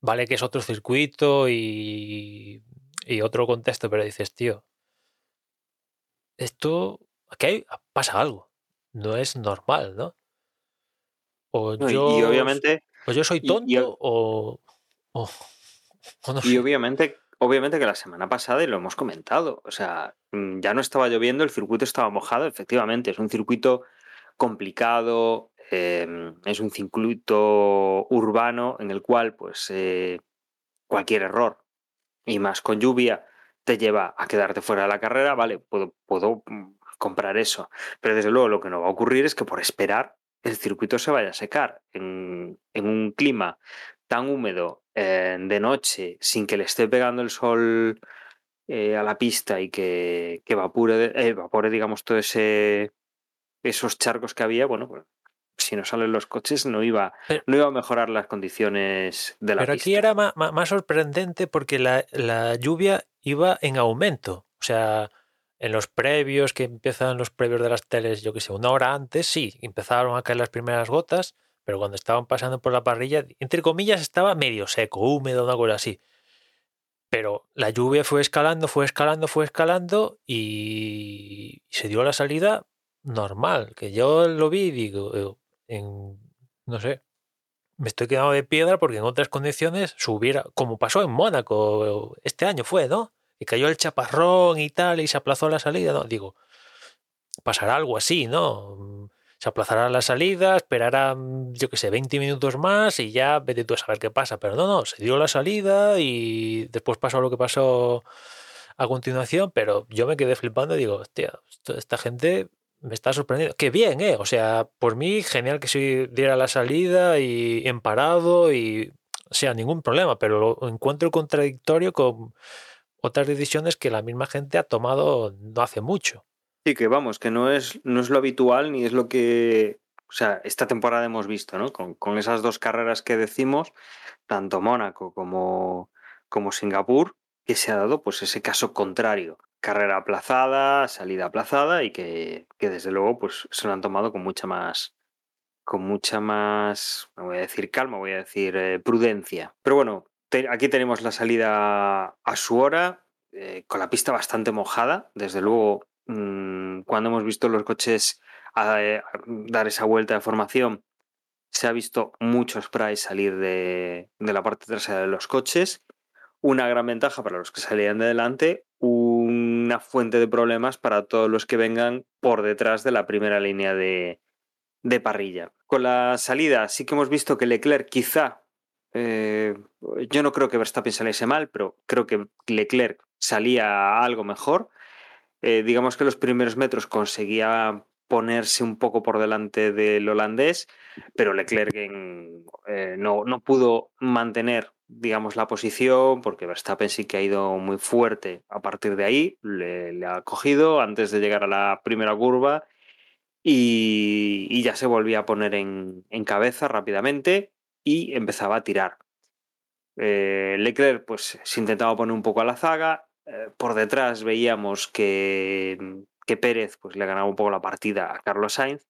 vale que es otro circuito y, y otro contexto, pero dices, tío, esto, aquí hay- pasa algo, no es normal, ¿no? O No, yo, y obviamente, o yo soy y- y- tonto o, o, [LAUGHS] o no y obviamente, obviamente que la semana pasada, y lo hemos comentado, o sea, mm, ya no estaba lloviendo, el circuito estaba mojado, efectivamente, es un circuito complicado, eh, es un circuito urbano en el cual, pues, eh, cualquier error, y más con lluvia, te lleva a quedarte fuera de la carrera, vale, puedo, puedo mm, comprar eso. Pero desde luego lo que no va a ocurrir es que por esperar el circuito se vaya a secar en, en un clima tan húmedo eh, de noche, sin que le esté pegando el sol eh, a la pista y que, que evapore, eh, evapore, digamos, todo ese esos charcos que había, bueno, pues si no salen los coches no iba, Pero- no iba a mejorar las condiciones de la Pero pista. aquí era ma- más, sorprendente porque la, la lluvia iba en aumento. O sea, en los previos, que empiezan los previos de las teles, yo que sé, una hora antes, sí, empezaron a caer las primeras gotas, pero cuando estaban pasando por la parrilla, entre comillas, estaba medio seco, húmedo, una cosa así. Pero la lluvia fue escalando, fue escalando, fue escalando y, se dio la salida normal. Que yo lo vi y digo, en, no sé, me estoy quedando de piedra porque en otras condiciones se hubiera, como pasó en Mónaco este año fue, ¿no? Y cayó el chaparrón y tal y se aplazó la salida, ¿no? Digo, pasará algo así, ¿no? Se aplazará la salida, esperará, yo qué sé, 20 minutos más y ya vete tú a saber qué pasa. Pero no, no, se dio la salida y después pasó lo que pasó a continuación, pero yo me quedé flipando y digo, hostia, esta gente me está sorprendiendo. Qué bien, ¿eh? O sea, por mí, genial que se diera la salida y en parado y sea ningún problema, pero lo encuentro contradictorio con otras decisiones que la misma gente ha tomado no hace mucho. Sí, que vamos, que no es, no es lo habitual ni es lo que, o sea, esta temporada hemos visto, ¿no? Con, con esas dos carreras que decimos, tanto Mónaco como, como Singapur, que se ha dado pues ese caso contrario. Carrera aplazada, salida aplazada y que, que desde luego pues se lo han tomado con mucha más, con mucha más, no voy a decir calma, voy a decir eh, prudencia. Pero bueno, aquí tenemos la salida a su hora, eh, con la pista bastante mojada. Desde luego, mm, cuando hemos visto los coches eh, dar esa vuelta de formación, se ha visto mucho spray salir de, la parte trasera de los coches. Una gran ventaja para los que salían de delante, una fuente de problemas para todos los que vengan por detrás de la primera línea de, de parrilla. Con la salida sí que hemos visto que Leclerc quizá, eh, yo no creo que Verstappen saliese mal, pero creo que Leclerc salía algo mejor. Eh, digamos que los primeros metros conseguía ponerse un poco por delante del holandés, pero Leclerc eh, no, no pudo mantener, digamos, la posición, porque Verstappen sí que ha ido muy fuerte a partir de ahí, le, ha cogido antes de llegar a la primera curva y, ya se volvía a poner en, en cabeza rápidamente y empezaba a tirar. Eh, Leclerc pues se intentaba poner un poco a la zaga, por detrás veíamos que, que Pérez pues le ganaba un poco la partida a Carlos Sainz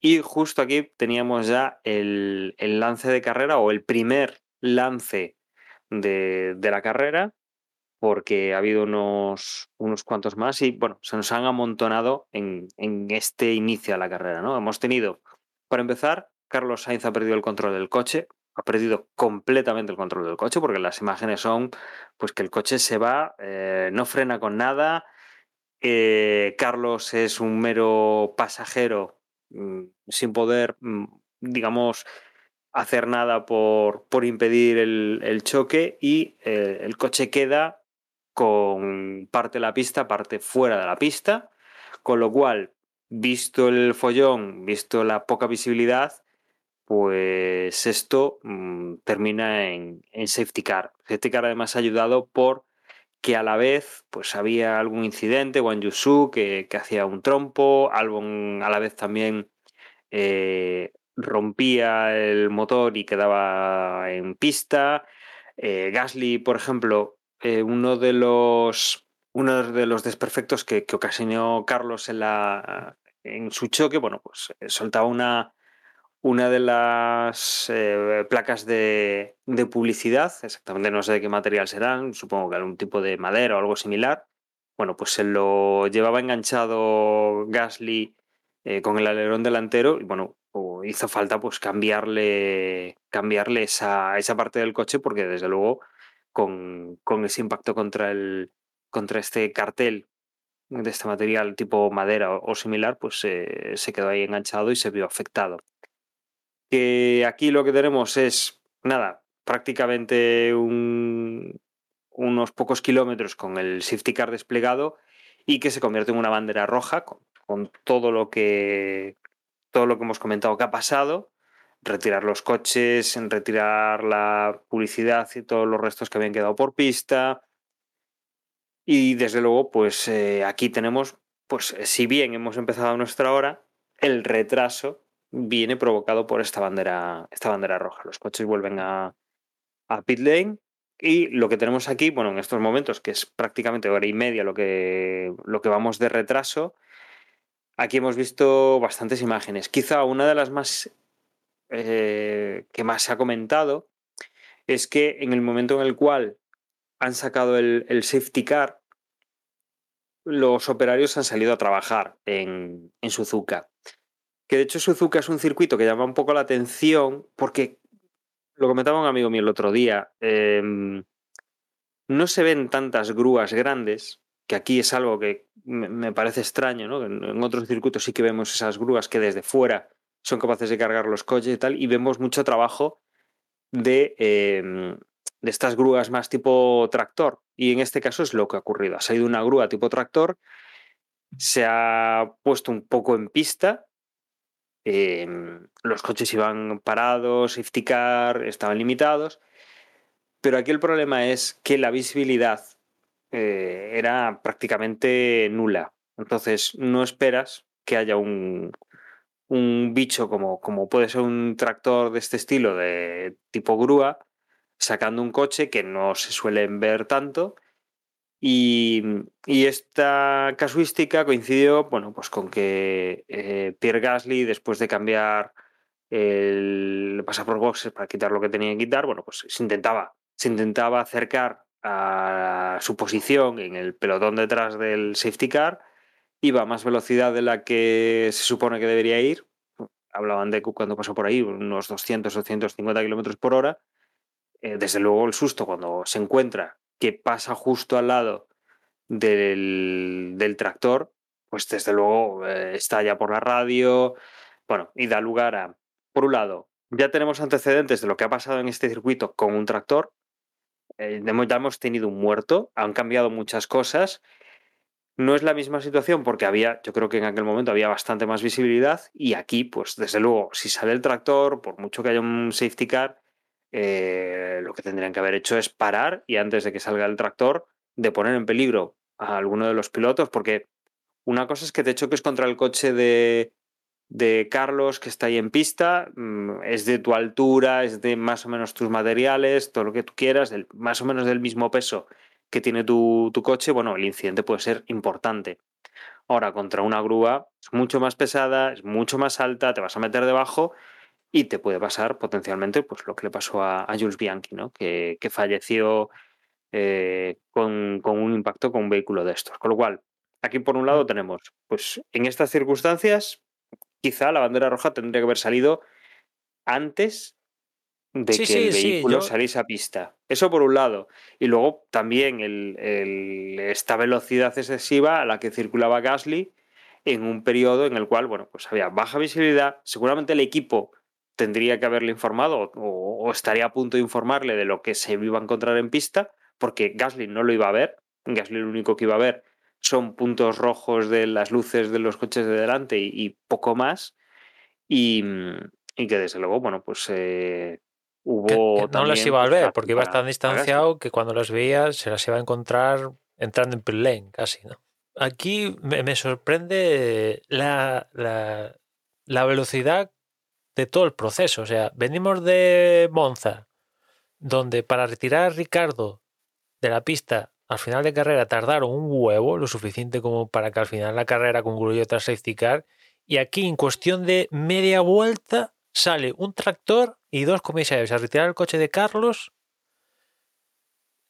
y justo aquí teníamos ya el, el lance de carrera o el primer lance de, de la carrera porque ha habido unos, unos cuantos más y bueno, se nos han amontonado en, en este inicio de la carrera, ¿no? Hemos tenido, para empezar, Carlos Sainz ha perdido el control del coche, ha perdido completamente el control del coche, porque las imágenes son pues que el coche se va, eh, no frena con nada. eh, Carlos es un mero pasajero mm, sin poder, mm, digamos, hacer nada por, por impedir el, choque y eh, el coche queda con parte de la pista, parte fuera de la pista, con lo cual, visto el follón, visto la poca visibilidad, pues esto mm, termina en, en safety car. Safety car además ayudado por que a la vez pues había algún incidente, Wang Yusu que, que hacía un trompo, Albon a la vez también eh, rompía el motor y quedaba en pista. Eh, Gasly, por ejemplo, eh, uno de los uno de los desperfectos que, que ocasionó Carlos en la en su choque, bueno, pues soltaba una una de las eh, placas de, publicidad, exactamente no sé de qué material serán, supongo que algún tipo de madera o algo similar. Bueno, pues se lo llevaba enganchado Gasly eh, con el alerón delantero y bueno, hizo falta pues cambiarle, cambiarle esa, esa parte del coche porque desde luego con, con ese impacto contra, el, contra este cartel de este material tipo madera o, o similar, pues eh, se quedó ahí enganchado y se vio afectado. Que aquí lo que tenemos es, nada, prácticamente un- unos pocos kilómetros con el safety car desplegado y que se convierte en una bandera roja con, todo lo que todo lo que hemos comentado que ha pasado, retirar los coches, retirar la publicidad y todos los restos que habían quedado por pista. Y desde luego, pues eh, aquí tenemos, pues si bien hemos empezado a nuestra hora, el retraso viene provocado por esta bandera, esta bandera roja. Los coches vuelven a, a pit lane y lo que tenemos aquí, bueno, en estos momentos, que es prácticamente hora y media lo que, lo que vamos de retraso, aquí hemos visto bastantes imágenes. Quizá una de las más eh, que más se ha comentado es que en el momento en el cual han sacado el, el safety car, los operarios han salido a trabajar en, en Suzuka. Que de hecho Suzuka es un circuito que llama un poco la atención porque lo comentaba un amigo mío el otro día. eh, no se ven tantas grúas grandes, que aquí es algo que me, parece extraño, ¿no? En, otros circuitos sí que vemos esas grúas que desde fuera son capaces de cargar los coches y tal, y vemos mucho trabajo de, eh, de estas grúas más tipo tractor. Y en este caso es lo que ha ocurrido. Ha salido una grúa tipo tractor, se ha puesto un poco en pista, eh, los coches iban parados, safety car, estaban limitados, Pero aquí el problema es que la visibilidad eh, era prácticamente nula. Entonces no esperas que haya un, un bicho como, como puede ser un tractor de este estilo, de tipo grúa, sacando un coche que no se suelen ver tanto. Y, esta casuística coincidió bueno, pues con que eh, Pierre Gasly, después de cambiar el pasar por boxes para quitar lo que tenía que quitar, bueno, pues se intentaba, se intentaba acercar a su posición en el pelotón detrás del safety car, iba a más velocidad de la que se supone que debería ir, hablaban de cuando pasó por ahí, unos 200 o 150 kilómetros por hora, eh, desde luego el susto cuando se encuentra que pasa justo al lado del, del tractor, pues desde luego eh, estalla por la radio, bueno, y da lugar a, por un lado, ya tenemos antecedentes de lo que ha pasado en este circuito con un tractor, eh, ya hemos tenido un muerto, han cambiado muchas cosas. No es la misma situación porque había, yo creo que en aquel momento había bastante más visibilidad y aquí, pues desde luego, si sale el tractor, por mucho que haya un safety car, eh, lo que tendrían que haber hecho es parar y antes de que salga el tractor, de poner en peligro a alguno de los pilotos, porque una cosa es que te choques contra el coche de, de Carlos que está ahí en pista, mm, es de tu altura, es de más o menos tus materiales, todo lo que tú quieras, más o menos del mismo peso que tiene tu, tu coche, bueno, el incidente puede ser importante. Ahora, contra una grúa es mucho más pesada, es mucho más alta, te vas a meter debajo y te puede pasar potencialmente pues, lo que le pasó a, a Jules Bianchi, ¿no? que, que falleció eh, con, con, un impacto con un vehículo de estos. Con lo cual, aquí por un lado tenemos, pues en estas circunstancias, quizá la bandera roja tendría que haber salido antes de Sí, que sí, el sí, vehículo yo- saliese a pista. Eso por un lado. Y luego también el- el- esta velocidad excesiva a la que circulaba Gasly en un periodo en el cual, bueno, pues había baja visibilidad. Seguramente el equipo tendría que haberle informado o, o estaría a punto de informarle de lo que se iba a encontrar en pista, porque Gasly no lo iba a ver. Gasly lo único que iba a ver son puntos rojos de las luces de los coches de delante y, y poco más. Y, y que desde luego, bueno, pues eh, hubo. que, que no las iba a pues, ver porque iba tan distanciado que cuando las veía se las iba a encontrar entrando en pit lane casi, ¿no? Aquí me, me sorprende la, la, la velocidad de todo el proceso. O sea, venimos de Monza, donde para retirar a Ricardo de la pista al final de carrera tardaron un huevo, lo suficiente como para que al final la carrera concluyó tras safety car. Y aquí, en cuestión de media vuelta, sale un tractor y dos comisarios a retirar el coche de Carlos.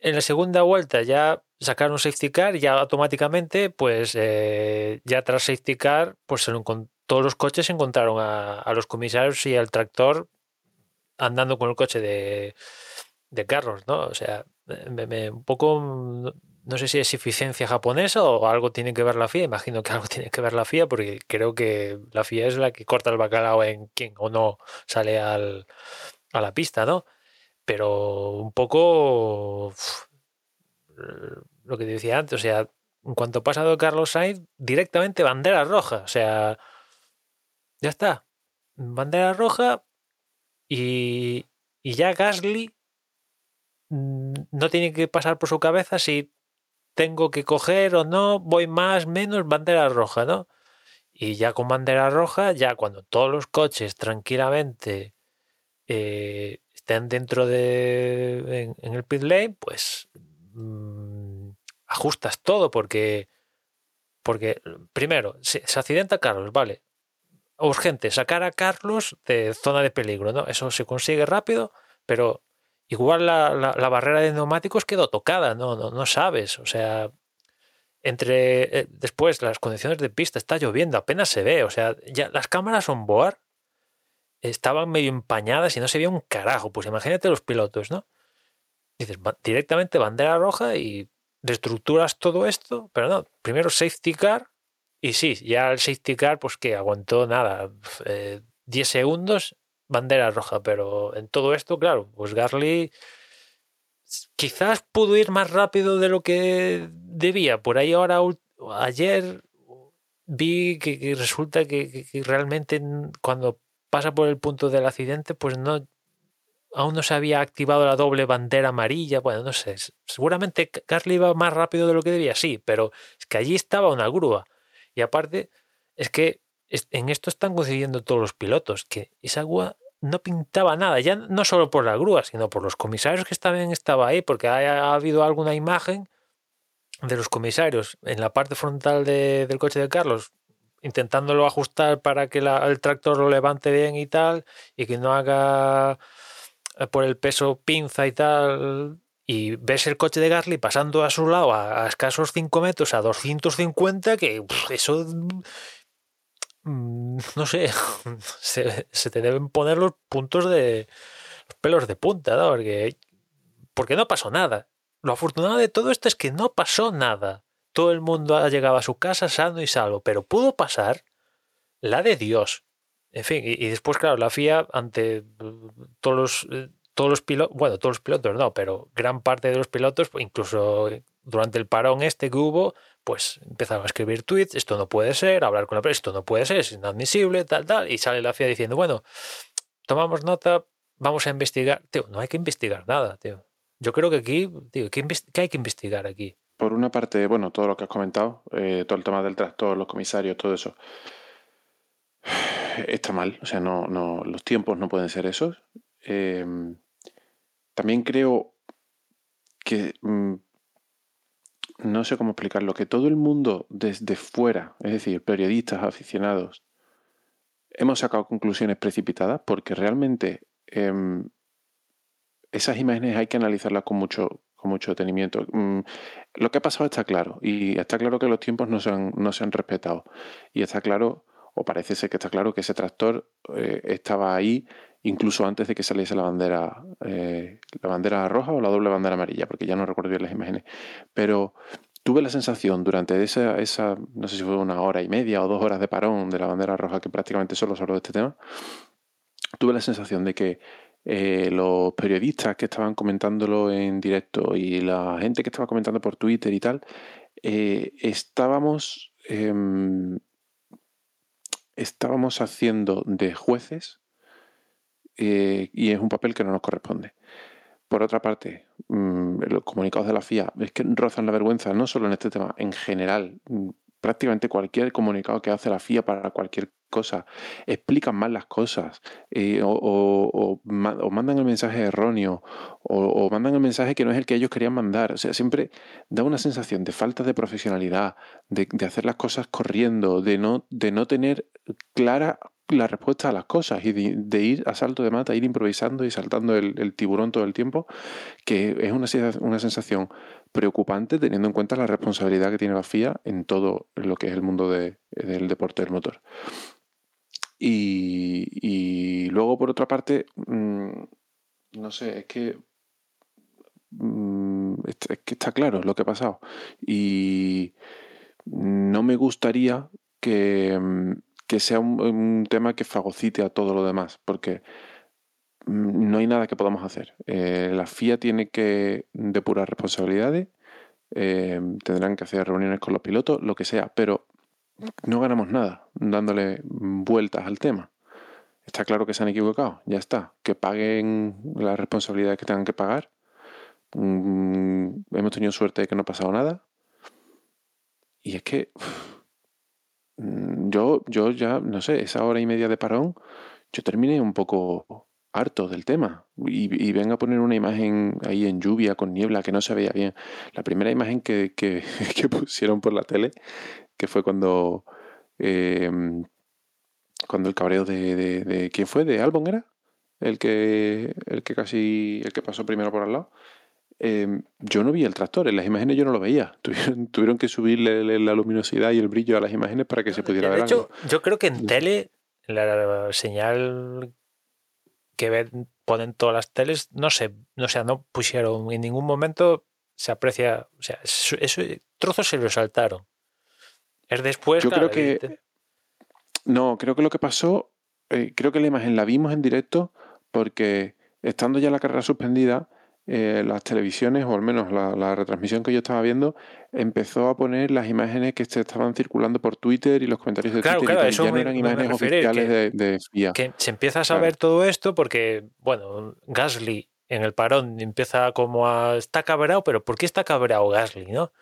En la segunda vuelta ya sacaron safety car y ya automáticamente, pues eh, ya tras safety car, pues se lo todos los coches encontraron a, los comisarios y al tractor andando con el coche de, de Carlos, ¿no? O sea, un poco, no- sé si es eficiencia japonesa o algo tiene que ver la FIA, imagino que algo [LAUGHS] tiene que ver la FIA porque creo que la FIA es la que corta el bacalao en quien o no sale al, a la pista, ¿no? Pero un poco lo que te decía antes, o sea, en cuanto ha pasado Carlos Sainz, directamente bandera roja, o sea, ya está, bandera roja y, y ya Gasly mm, no tiene que pasar por su cabeza si tengo que coger o no, voy más, menos, bandera roja, ¿no? Y ya con bandera roja, ya cuando todos los coches tranquilamente eh, estén dentro de en, el pit lane, pues mm, ajustas todo porque porque primero se, se accidenta Carlos, vale, urgente sacar a Carlos de zona de peligro, ¿no? Eso se consigue rápido, pero igual la, la- barrera de neumáticos quedó tocada, no, no, no sabes, o sea, entre eh, después las condiciones de pista está lloviendo, apenas se ve, o sea, ya las cámaras on board estaban medio empañadas y no se veía un carajo, pues imagínate los pilotos, ¿no? Dices, "Va- directamente bandera roja y reestructuras todo esto, pero no, primero safety car y sí, ya el safety car pues que aguantó nada, eh, 10 segundos, bandera roja, pero en todo esto, claro, pues Gasly quizás pudo ir más rápido de lo que debía. Por ahí ahora, ayer vi que, resulta que, que- realmente cuando pasa por el punto del accidente, pues no, aún no se había activado la doble bandera amarilla. Bueno, no sé. Seguramente Gasly iba más rápido de lo que debía, sí, pero es que allí estaba una grúa. Y aparte, es que en esto están coincidiendo todos los pilotos, que esa grúa no pintaba nada, ya no solo por la grúa, sino por los comisarios que también estaba ahí, porque ha, habido alguna imagen de los comisarios en la parte frontal del coche de Carlos intentándolo ajustar para que el tractor lo levante bien y tal, y que no haga eh, por el peso pinza y tal, y ves el coche de Gasly pasando a su lado a, escasos 5 metros, a 250, que eso, mm, no sé, [LAUGHS] se, te deben poner los puntos de los pelos de punta, ¿no? Porque, porque no pasó nada. Lo afortunado de todo esto es que no pasó nada todo el mundo ha llegado a su casa sano y salvo, pero pudo pasar la de Dios. En fin, y, después, claro, la FIA, ante todos los, eh, todos los pilotos, bueno, todos los pilotos no, pero gran parte de los pilotos, pues, incluso durante el parón este que hubo, pues empezaron a escribir tweets, esto no puede ser, hablar con la prensa, esto no puede ser, es inadmisible, tal, tal, y sale la FIA diciendo, bueno, tomamos nota, vamos a investigar. Tío, no hay que investigar nada, tío. Yo creo que aquí, tío, ¿qué, hay que investigar aquí? por una parte, bueno, todo lo que has comentado, eh, todo el tema del tractor, los comisarios, todo eso, [SIGHS] está mal. O sea, no, no, los tiempos no pueden ser esos. Em, también creo que mm, no sé cómo explicarlo, que todo el mundo desde fuera, es decir, periodistas, aficionados, hemos sacado conclusiones precipitadas porque realmente em, esas imágenes hay que analizarlas con mucho, con mucho detenimiento. Mm, lo que ha pasado está claro y está claro que los tiempos no se han, no se han respetado. Y está claro, o parece ser que está claro, que ese tractor eh, estaba ahí incluso antes de que saliese la bandera, eh, la bandera roja o la doble bandera amarilla, porque ya no recuerdo bien las imágenes. Pero tuve la sensación durante esa, esa, no sé si fue una hora y media o dos horas de parón de la bandera roja, que prácticamente solo se habló de este tema, tuve la sensación de que eh, los periodistas que estaban comentándolo en directo y la gente que estaba comentando por Twitter y tal, eh, estábamos, em, estábamos haciendo de jueces eh, y es un papel que no nos corresponde. Por otra parte, mm, los comunicados de la FIA es que rozan la vergüenza no solo en este tema, en general. Mm, prácticamente cualquier comunicado que hace la FIA para cualquier cosa, explican mal las cosas, eh, o, mandan el mensaje erróneo, o, mandan el mensaje que no es el que ellos querían mandar. O sea, siempre da una sensación de falta de profesionalidad, de, hacer las cosas corriendo, de no, de no tener clara la respuesta a las cosas y de, ir a salto de mata, ir improvisando y saltando el, tiburón todo el tiempo, que es una, sensación preocupante teniendo en cuenta la responsabilidad que tiene la FIA en todo lo que es el mundo del deporte del motor. Y, luego, por otra parte, mm, no sé, es que, mm, es que está claro lo que ha pasado. Y no me gustaría que, mm, sea un, tema que fagocite a todo lo demás, porque no hay nada que podamos hacer. Eh, la FIA tiene que depurar responsabilidades, eh, tendrán que hacer reuniones con los pilotos, lo que sea, pero no ganamos nada dándole vueltas al tema. Está claro que se han equivocado, ya está. Que paguen la responsabilidad que tengan que pagar. Mm, hemos tenido suerte de que no ha pasado nada. Y es que mm, yo, yo ya, no sé, esa hora y media de parón, yo terminé un poco harto del tema. Y, y venga a poner una imagen ahí en lluvia, con niebla, que no se veía bien. La primera imagen que, que, [LAUGHS] pusieron por la tele que fue cuando, em, cuando el cabreo de, de, ¿Quién fue? ¿De Albon era? El que, el que casi. El que pasó primero por al lado. Em, yo no vi el tractor, en las imágenes yo no lo veía. [LAUGHS] Tuvieron, que subirle la luminosidad y el brillo a las imágenes para que se pudiera ver. De hecho, yo creo que en tele, la señal que ven, ponen todas las teles, no sé, no sé, no pusieron en ningún momento se aprecia, o sea, eso, trozos se lo saltaron. Es después. Yo creo que. No, creo que lo que pasó, eh, creo que la imagen la vimos en directo porque estando ya la carrera suspendida, eh, las televisiones, o al menos la, la, retransmisión que yo estaba viendo, empezó a poner las imágenes que se estaban circulando por Twitter y los comentarios de claro, Twitter. Claro, eso ya me, no eran imágenes oficiales que, de, de, FIA. Que se empieza a saber claro. todo esto porque, bueno, Gasly en el parón empieza como a. Está cabreado, pero ¿por qué está cabreado Gasly, no?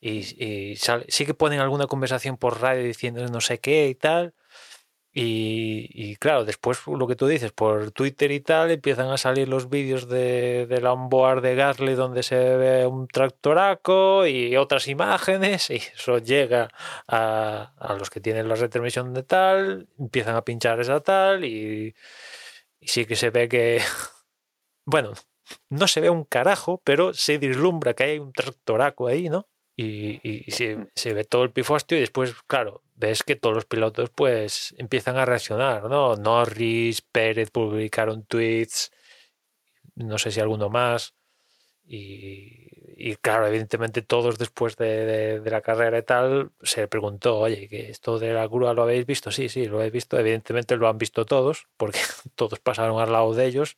Y, y sale, sí que ponen alguna conversación por radio diciendo no sé qué y tal. Y, y, claro, después lo que tú dices, por Twitter y tal, empiezan a salir los vídeos de, de la onboard de Gasly donde se ve un tractoraco y otras imágenes, y eso llega a, a los que tienen la retransmisión de tal, empiezan a pinchar esa tal, y, y sí que se ve que, [LAUGHS] bueno, no se ve un carajo, pero se vislumbra que hay un tractoraco ahí, ¿no? Y, y, y se, se, ve todo el pifostio y después, claro, ves que todos los pilotos pues empiezan a reaccionar, ¿no? Norris, Pérez publicaron tweets, no sé si alguno más. Y, claro, evidentemente todos después de, de, la carrera y tal se preguntó, oye, que esto de la grúa lo habéis visto? Sí, sí, lo habéis visto. Evidentemente lo han visto todos, [LAUGHS] porque todos pasaron al lado de ellos,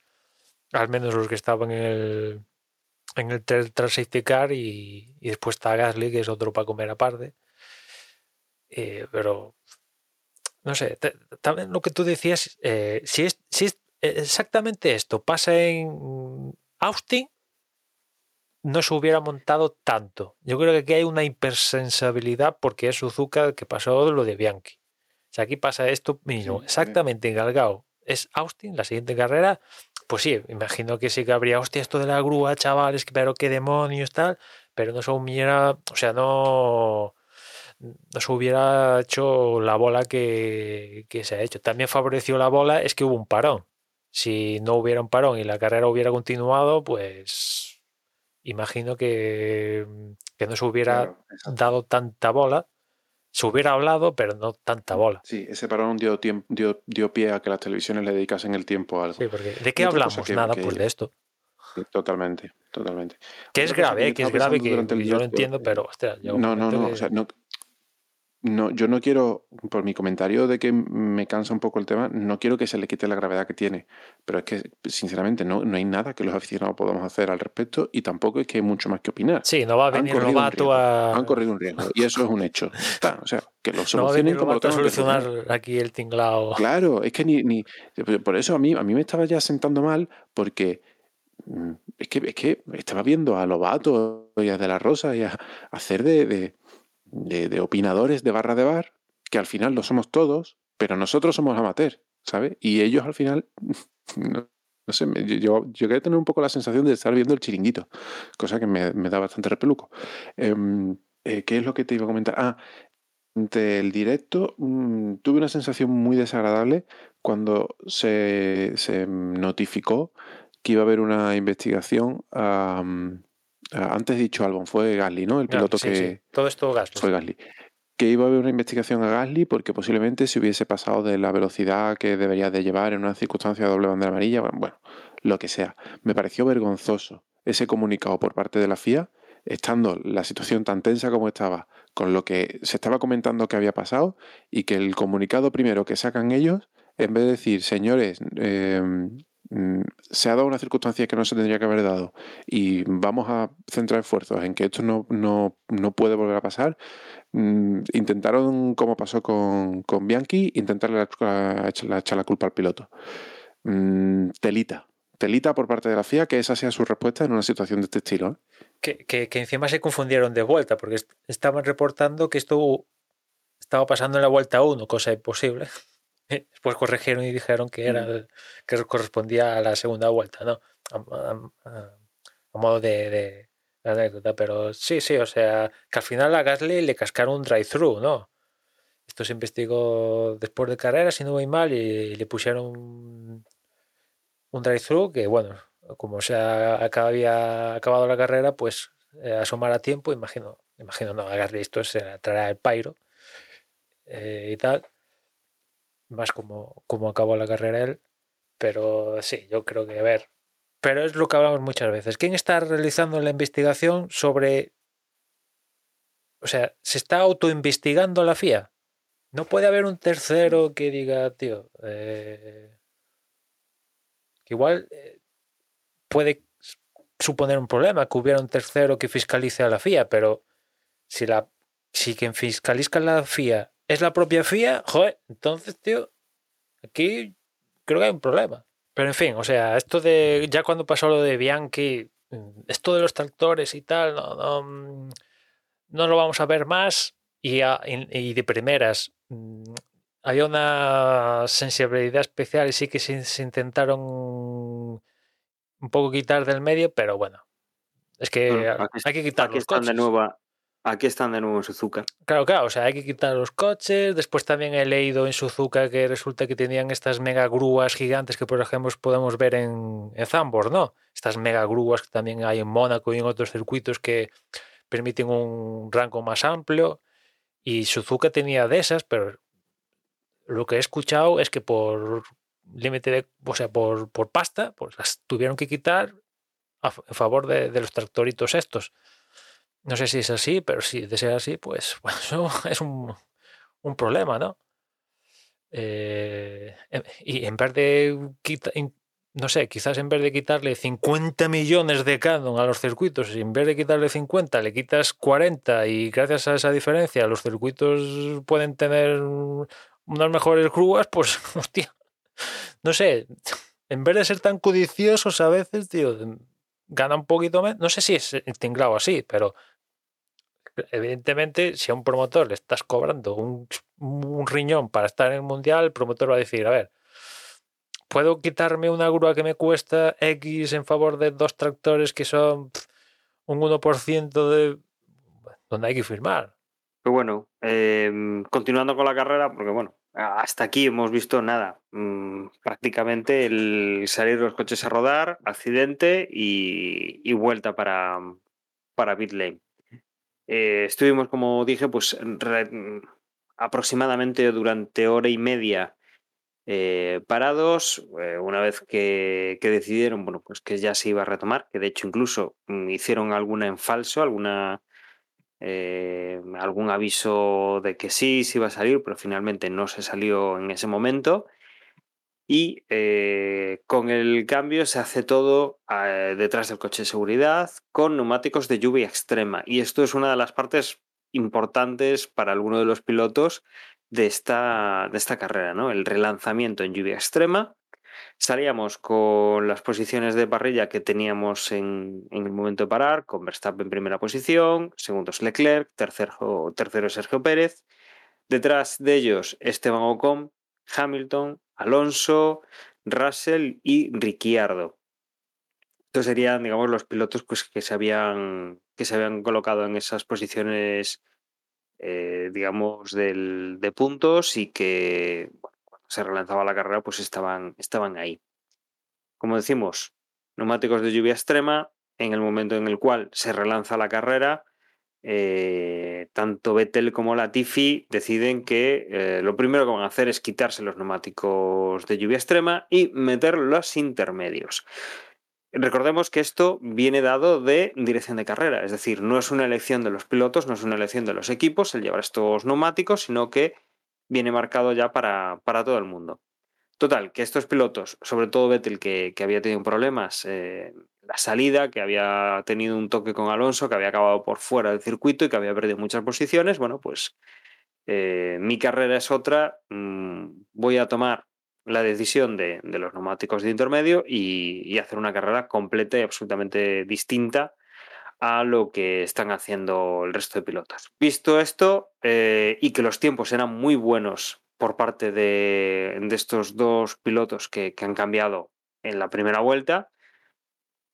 al menos los que estaban en el, en el Car y, y, después está Gasly, que es otro para comer aparte. Eh, pero, no sé, también lo que tú decías, eh, si, es, si es exactamente esto pasa en Austin, no se hubiera montado tanto. Yo creo que aquí hay una hipersensibilidad porque es Suzuka que pasó lo de Bianchi. O sea, aquí pasa esto mismo, sí, exactamente en Galgao. Es Austin, la siguiente carrera, pues sí, imagino que sí que habría, hostia, esto de la grúa, chavales, pero qué demonios, tal, pero no se hubiera, o sea, no, no se hubiera hecho la bola que, que, se ha hecho. También favoreció la bola es que hubo un parón. Si no hubiera un parón y la carrera hubiera continuado, pues imagino que, que no se hubiera claro, dado tanta bola. Se hubiera hablado, pero no tanta bola. Sí, ese parón dio, tiempo, dio, dio pie a que las televisiones le dedicasen el tiempo a algo. Sí, porque ¿de qué hablamos? Que, Nada, que, pues de esto. Totalmente, totalmente. Que es grave, que es grave, que yo lo entiendo, pero hostia, no, no, no, o sea, no, no, yo no quiero, por mi comentario de que me cansa un poco el tema, no quiero que se le quite la gravedad que tiene. Pero es que, sinceramente, no, no hay nada que los aficionados podamos hacer al respecto y tampoco es que hay mucho más que opinar. Sí, no va a venir Lobato a. Han corrido un riesgo y eso es un hecho. Está, o sea, que lo [LAUGHS] no va a venir como a solucionar aquí el tinglao. Claro, es que ni, ni. Por eso a mí, a mí me estaba ya sentando mal porque. mm, Es que, es que estaba viendo a Lobato y a De La Rosa y a, a hacer de, de de, opinadores de barra de bar, que al final lo somos todos, pero nosotros somos amateurs, ¿sabes? Y ellos al final, [LAUGHS] no, sé, yo, yo quería tener un poco la sensación de estar viendo el chiringuito, cosa que me, me da bastante repeluco. Eh, eh, ¿Qué es lo que te iba a comentar? Ah, del directo mmm, tuve una sensación muy desagradable cuando se, se notificó que iba a haber una investigación um, antes dicho Albon, fue Gasly, ¿no? El piloto sí, que. Sí. Todo esto Gasly. Fue Gasly. Que iba a haber una investigación a Gasly porque posiblemente se hubiese pasado de la velocidad que debería de llevar en una circunstancia de doble bandera amarilla, bueno, bueno, lo que sea. Me pareció vergonzoso ese comunicado por parte de la FIA, estando la situación tan tensa como estaba, con lo que se estaba comentando que había pasado, y que el comunicado primero que sacan ellos, en vez de decir, señores, eh, se ha dado una circunstancia que no se tendría que haber dado y vamos a centrar esfuerzos en que esto no, no, no puede volver a pasar, mm, intentaron, como pasó con, con Bianchi, intentarle echar la culpa al piloto. Mm, telita, telita por parte de la FIA que esa sea su respuesta en una situación de este estilo. ¿eh? Que, que, que encima se confundieron de vuelta porque estaban reportando que esto estaba pasando en la vuelta 1, cosa imposible. Después corrigieron y dijeron que era que correspondía a la segunda vuelta, ¿no? A, a, a, a modo de, de, de, anécdota. Pero sí, sí, o sea, que al final a Gasly le cascaron un drive-thru, ¿no? Esto se investigó después de carrera, si no voy mal, y le pusieron un, drive-thru que, bueno, como se había acabado la carrera, pues eh, asomar a tiempo, imagino, imagino, no, a Gasly esto se traerá el eh, y tal más como, como acabó la carrera él. Pero sí, yo creo que, a ver, pero es lo que hablamos muchas veces. ¿Quién está realizando la investigación sobre... O sea, ¿se está autoinvestigando la FIA? No puede haber un tercero que diga, tío, eh, que igual eh, puede suponer un problema que hubiera un tercero que fiscalice a la FIA, pero si la si quien fiscaliza la FIA es la propia FIA, joder, entonces, tío, aquí creo que hay un problema. Pero en fin, o sea, esto de ya cuando pasó lo de Bianchi, mm, esto de los tractores y tal, no, no, mm, no lo vamos a ver más y, a- y- de primeras mm, había una sensibilidad especial y sí que se, se intentaron un poco quitar del medio, pero bueno, es que Bueno, aquí- hay que quitar Aquí los están coches. de nuevo. Aquí están de nuevo en Suzuka. Claro, claro, o sea, hay que quitar los coches. Después también he leído en Suzuka que resulta que tenían estas mega grúas gigantes que, por ejemplo, podemos ver en, en ¿no? Estas mega grúas que también hay en Mónaco y en otros circuitos que permiten un rango más amplio. Y Suzuka tenía de esas, pero lo que he escuchado es que por límite de, o sea, por, por pasta, pues las tuvieron que quitar a favor de los tractoritos estos. No sé si es así, pero si de ser así, pues [LAUGHS] es un, un problema, ¿no? Eh, em- y en vez de no sé, quizás en vez de quitarle 50 millones de canon a los circuitos, en vez de quitarle 50, le quitas 40 y gracias a esa diferencia los circuitos pueden tener unas mejores grúas, pues [LAUGHS] hostia, no sé, en vez de ser tan codiciosos a veces, tío, gana un poquito menos. No sé si es tinglado así, pero evidentemente, si a un promotor le estás cobrando un, riñón para estar en el mundial, el promotor va a decir: A ver, ¿puedo quitarme una grúa que me cuesta X en favor de dos tractores que son un 1% de. donde hay que firmar? Pero bueno, eh, continuando con la carrera, porque bueno, hasta aquí hemos visto nada. mm, prácticamente el salir los coches a rodar, accidente y, vuelta para, para. Eh, estuvimos, como dije, pues mm, aproximadamente durante hora y media eh, parados. eh, una vez que, que decidieron, bueno, pues que ya se iba a retomar, que de hecho incluso mm, hicieron alguna en falso, alguna algún aviso de que sí, sí iba a salir, pero finalmente no se salió en ese momento. Y eh, con el cambio se hace todo eh, detrás del coche de seguridad con neumáticos de lluvia extrema. Y esto es una de las partes importantes para alguno de los pilotos de esta, de esta carrera, ¿no? El relanzamiento en lluvia extrema. Salíamos con las posiciones de parrilla que teníamos en, en el momento de parar, con Verstappen en primera posición, segundo es Leclerc, tercero, tercero Sergio Pérez, detrás de ellos Esteban Ocon, Hamilton, Alonso, Russell y Ricciardo. Estos serían, digamos, los pilotos pues, que, se habían, que se habían colocado en esas posiciones, eh, digamos, del, de puntos y que bueno, cuando se relanzaba la carrera, pues estaban, estaban ahí. Como decimos, neumáticos de lluvia extrema, en el momento en el cual se relanza la carrera, eh, tanto Vettel como Latifi deciden que eh, lo primero que van a hacer es quitarse los neumáticos de lluvia extrema y meter los intermedios. Recordemos que esto viene dado de dirección de carrera, es decir, no es una elección de los pilotos, no es una elección de los equipos el llevar estos neumáticos, sino que viene marcado ya para, para todo el mundo. Total, que estos pilotos, sobre todo Vettel, que, que había tenido problemas, eh, la salida, que había tenido un toque con Alonso, que había acabado por fuera del circuito y que había perdido muchas posiciones, bueno, pues eh, mi carrera es otra, mm, voy a tomar la decisión de, los neumáticos de intermedio y, hacer una carrera completa y absolutamente distinta a lo que están haciendo el resto de pilotos. Visto esto eh, y que los tiempos eran muy buenos por parte de, estos dos pilotos que, han cambiado en la primera vuelta,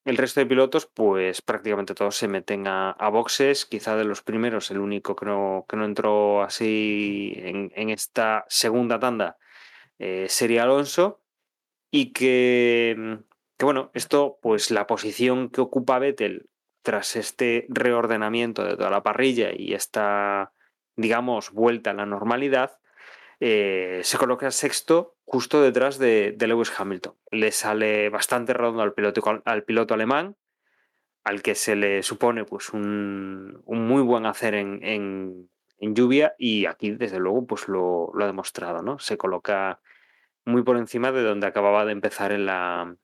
el resto de pilotos, pues prácticamente todos se meten a, boxes. Quizá de los primeros, el único que no, que no entró así en, en esta segunda tanda eh, sería Alonso. Y que, que, bueno, esto, pues la posición que ocupa Vettel tras este reordenamiento de toda la parrilla y esta, digamos, vuelta a la normalidad, eh, se coloca sexto justo detrás de, Lewis Hamilton. Le sale bastante redondo al piloto, al piloto alemán, al que se le supone pues un, muy buen hacer en, en, lluvia y aquí desde luego pues lo, ha demostrado, ¿no? Se coloca muy por encima de donde acababa de empezar en la,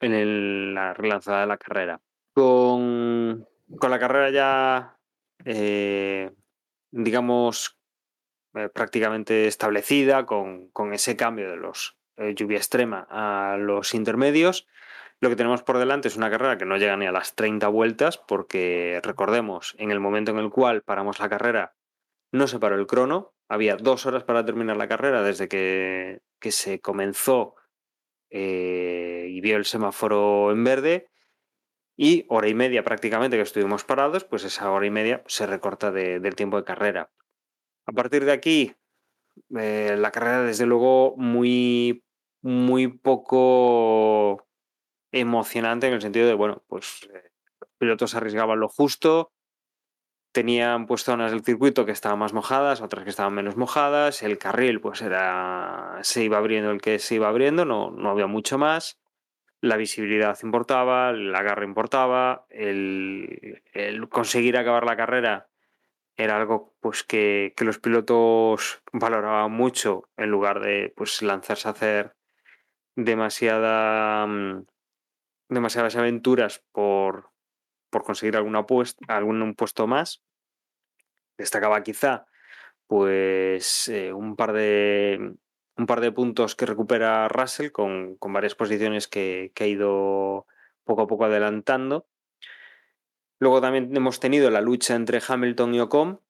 en la relanzada de la carrera. con, con la carrera ya, eh, digamos, eh, prácticamente establecida, con, con, ese cambio de los eh, lluvia extrema a los intermedios, lo que tenemos por delante es una carrera que no llega ni a las 30 vueltas, porque recordemos, en el momento en el cual paramos la carrera, no se paró el crono, había dos horas para terminar la carrera desde que, que se comenzó eh, y vio el semáforo en verde. Y hora y media prácticamente que estuvimos parados, pues esa hora y media se recorta de, del tiempo de carrera. A partir de aquí, eh, la carrera desde luego muy, muy poco emocionante en el sentido de, bueno, pues eh, los pilotos arriesgaban lo justo, tenían pues zonas del circuito que estaban más mojadas, otras que estaban menos mojadas, el carril pues era se iba abriendo el que se iba abriendo, no, no había mucho más, la visibilidad importaba, el agarre importaba, el conseguir acabar la carrera era algo pues que, que, los pilotos valoraban mucho en lugar de pues lanzarse a hacer demasiada mm, demasiadas aventuras por, por conseguir alguna puest algún puesto más. Destacaba quizá pues eh, un par de un par de puntos que recupera Russell con, con varias posiciones que, que, ha ido poco a poco adelantando. Luego también hemos tenido la lucha entre Hamilton y Ocon.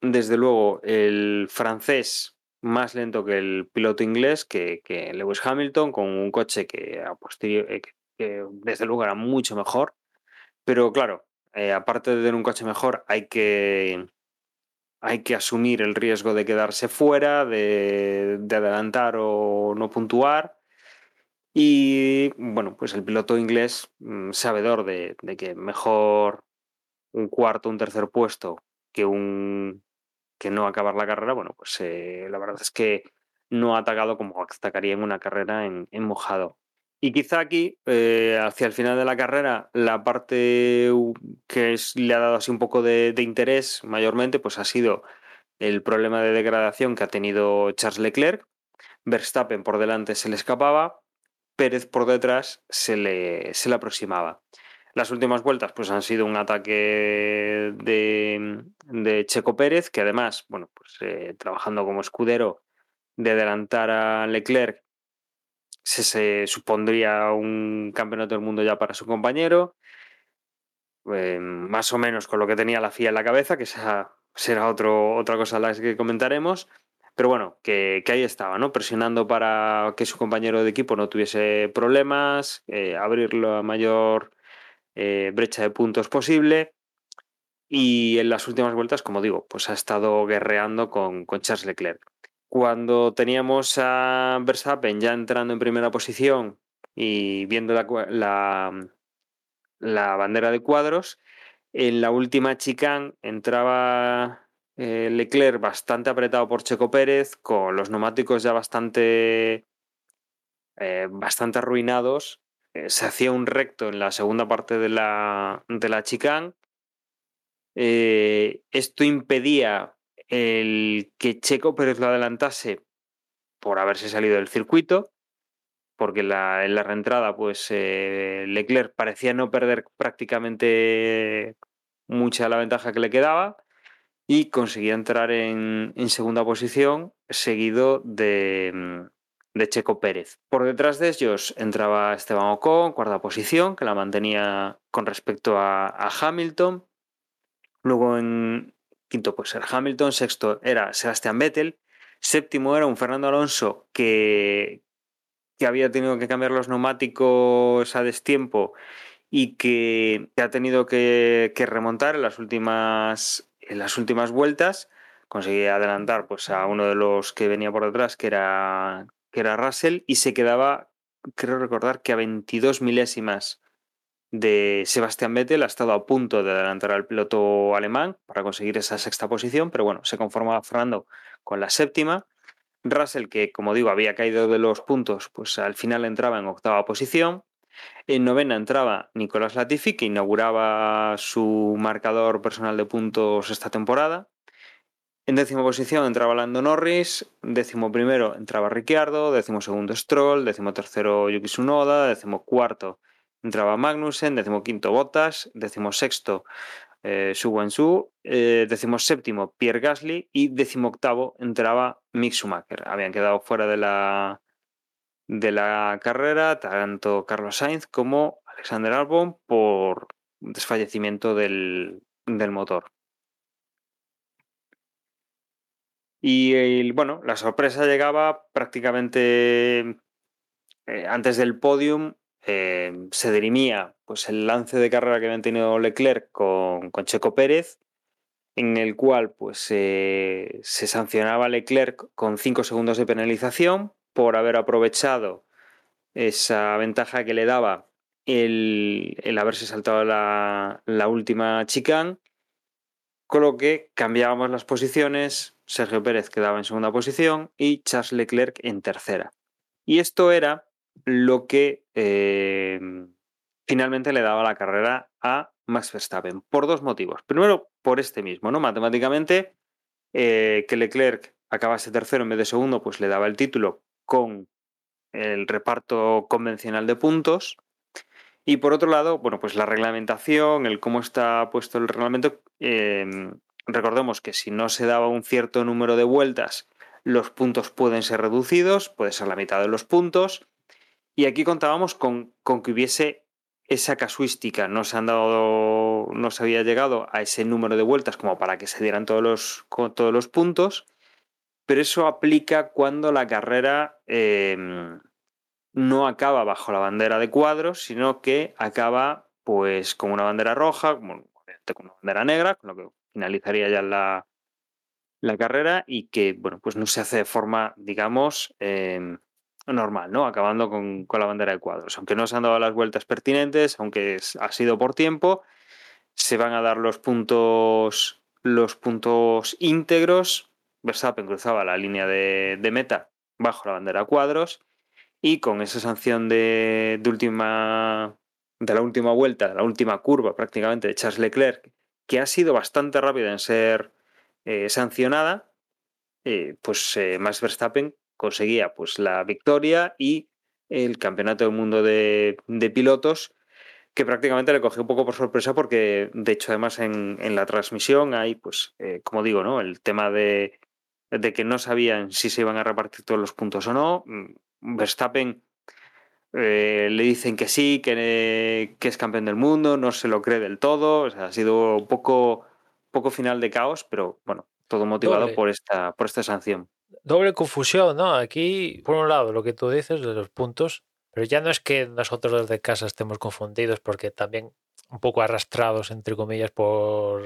Desde luego, el francés más lento que el piloto inglés, que, Lewis Hamilton, con un coche eh, que desde luego era mucho mejor. Pero claro, eh, aparte de tener un coche mejor, hay que, hay que asumir el riesgo de quedarse fuera, de, de adelantar o no puntuar. Y bueno, pues el piloto inglés, mm, sabedor de, que mejor un cuarto, un tercer puesto que un que no acabar la carrera, bueno, pues eh, la verdad es que no ha atacado como atacaría en una carrera en, mojado. Y quizá aquí, eh, hacia el final de la carrera, la parte que le ha dado así un poco de, de, interés mayormente, pues ha sido el problema de degradación que ha tenido Charles Leclerc. Verstappen por delante se le escapaba, Pérez por detrás se le, se le aproximaba. Las últimas vueltas pues han sido un ataque de, de Checo Pérez, que además, bueno, pues eh, trabajando como escudero, de adelantar a Leclerc se, se, supondría un campeonato del mundo ya para su compañero, eh, más o menos con lo que tenía la FIA en la cabeza, que esa será otro, otra cosa a la que comentaremos. Pero bueno, que, que, ahí estaba, ¿no? Presionando para que su compañero de equipo no tuviese problemas, eh, abrir la mayor eh, brecha de puntos posible. Y en las últimas vueltas, como digo, pues ha estado guerreando con, con Charles Leclerc cuando teníamos a Verstappen ya entrando en primera posición y viendo la, la, la bandera de cuadros, en la última chicane entraba eh, Leclerc bastante apretado por Checo Pérez, con los neumáticos ya bastante, eh, bastante arruinados. Eh, se hacía un recto en la segunda parte de la, de la chicane. Eh, esto impedía el que Checo Pérez lo adelantase por haberse salido del circuito, porque en la reentrada, pues eh, Leclerc parecía no perder prácticamente mucha la ventaja que le quedaba y conseguía entrar en, en segunda posición, seguido de, de, Checo Pérez. Por detrás de ellos entraba Esteban Ocon, cuarta posición, que la mantenía con respecto a, Hamilton. Luego en, Quinto, pues era Hamilton. Sexto era Sebastian Vettel. Séptimo era un Fernando Alonso que, que había tenido que cambiar los neumáticos a destiempo y que, ha tenido que, que, remontar en las últimas, en las últimas vueltas. Conseguía adelantar pues, a uno de los que venía por detrás, que era, que era Russell, y se quedaba, creo recordar, que a 22 milésimas de Sebastián Vettel ha estado a punto de adelantar al piloto alemán para conseguir esa sexta posición, pero bueno, se conformaba Fernando con la séptima. Russell, que como digo había caído de los puntos, pues al final entraba en octava posición. En novena entraba Nicolás Latifi, que inauguraba su marcador personal de puntos esta temporada. En décima posición entraba Lando Norris, décimo primero entraba Ricciardo, décimo segundo Stroll, décimo tercero Yuki Tsunoda, décimo cuarto entraba Magnussen, decimoquinto Bottas, decimosexto eh, Su Wensu, eh, decimoséptimo Pierre Gasly y decimoctavo entraba Mick Schumacher. Habían quedado fuera de la, de la carrera tanto Carlos Sainz como Alexander Albon por desfallecimiento del, del motor. Y, bueno, la sorpresa llegaba prácticamente eh, antes del podium. eh, se dirimía pues, el lance de carrera que habían tenido Leclerc con, con Checo Pérez, en el cual pues, se sancionaba Leclerc con 5 segundos de penalización por haber aprovechado esa ventaja que le daba el, el haberse saltado la, la última chicane, con lo que cambiábamos las posiciones, Sergio Pérez quedaba en segunda posición y Charles Leclerc en tercera. Y esto era lo que eh, finalmente le daba la carrera a Max Verstappen, por dos motivos. Primero, por este mismo, ¿no? Matemáticamente, eh, que Leclerc acabase tercero en vez de segundo, pues le daba el título con el reparto convencional de puntos. Y por otro lado, bueno, pues la reglamentación, el cómo está puesto el reglamento. eh, recordemos que si no se daba un cierto número de vueltas, los puntos pueden ser reducidos, puede ser la mitad de los puntos. Y aquí contábamos con, con que hubiese esa casuística. No se han dado, no se había llegado a ese número de vueltas como para que se dieran todos los, todos los puntos. Pero eso aplica cuando la carrera eh, no acaba bajo la bandera de cuadros, sino que acaba pues con una bandera roja, como- con una bandera negra, con lo que finalizaría ya la, la carrera y que bueno, pues no se hace de forma, digamos, eh, normal, ¿no? Acabando con, con la bandera de cuadros. Aunque no se han dado las vueltas pertinentes, aunque ha sido por tiempo, se van a dar los puntos, los puntos íntegros. Verstappen cruzaba la línea de meta bajo la bandera de cuadros y con esa sanción de, de última de la última vuelta, de la última curva prácticamente de Charles Leclerc, que ha sido bastante rápida en ser eh, sancionada, eh, pues eh, Max Verstappen conseguía pues la victoria y el campeonato del mundo de, pilotos que prácticamente le cogió un poco por sorpresa porque de hecho además en, en la transmisión hay pues como digo no el tema de, de que no sabían si se iban a repartir todos los puntos o no Mm, Verstappen eh, le dicen que sí que, que es campeón del mundo no se lo cree del todo o sea, ha sido un poco poco final de caos pero bueno todo motivado Doble. por esta por esta sanción doble confusión, ¿no? Aquí, por un lado, lo que tú dices de los puntos, pero ya no es que nosotros desde casa estemos confundidos, porque también un poco arrastrados, entre comillas, por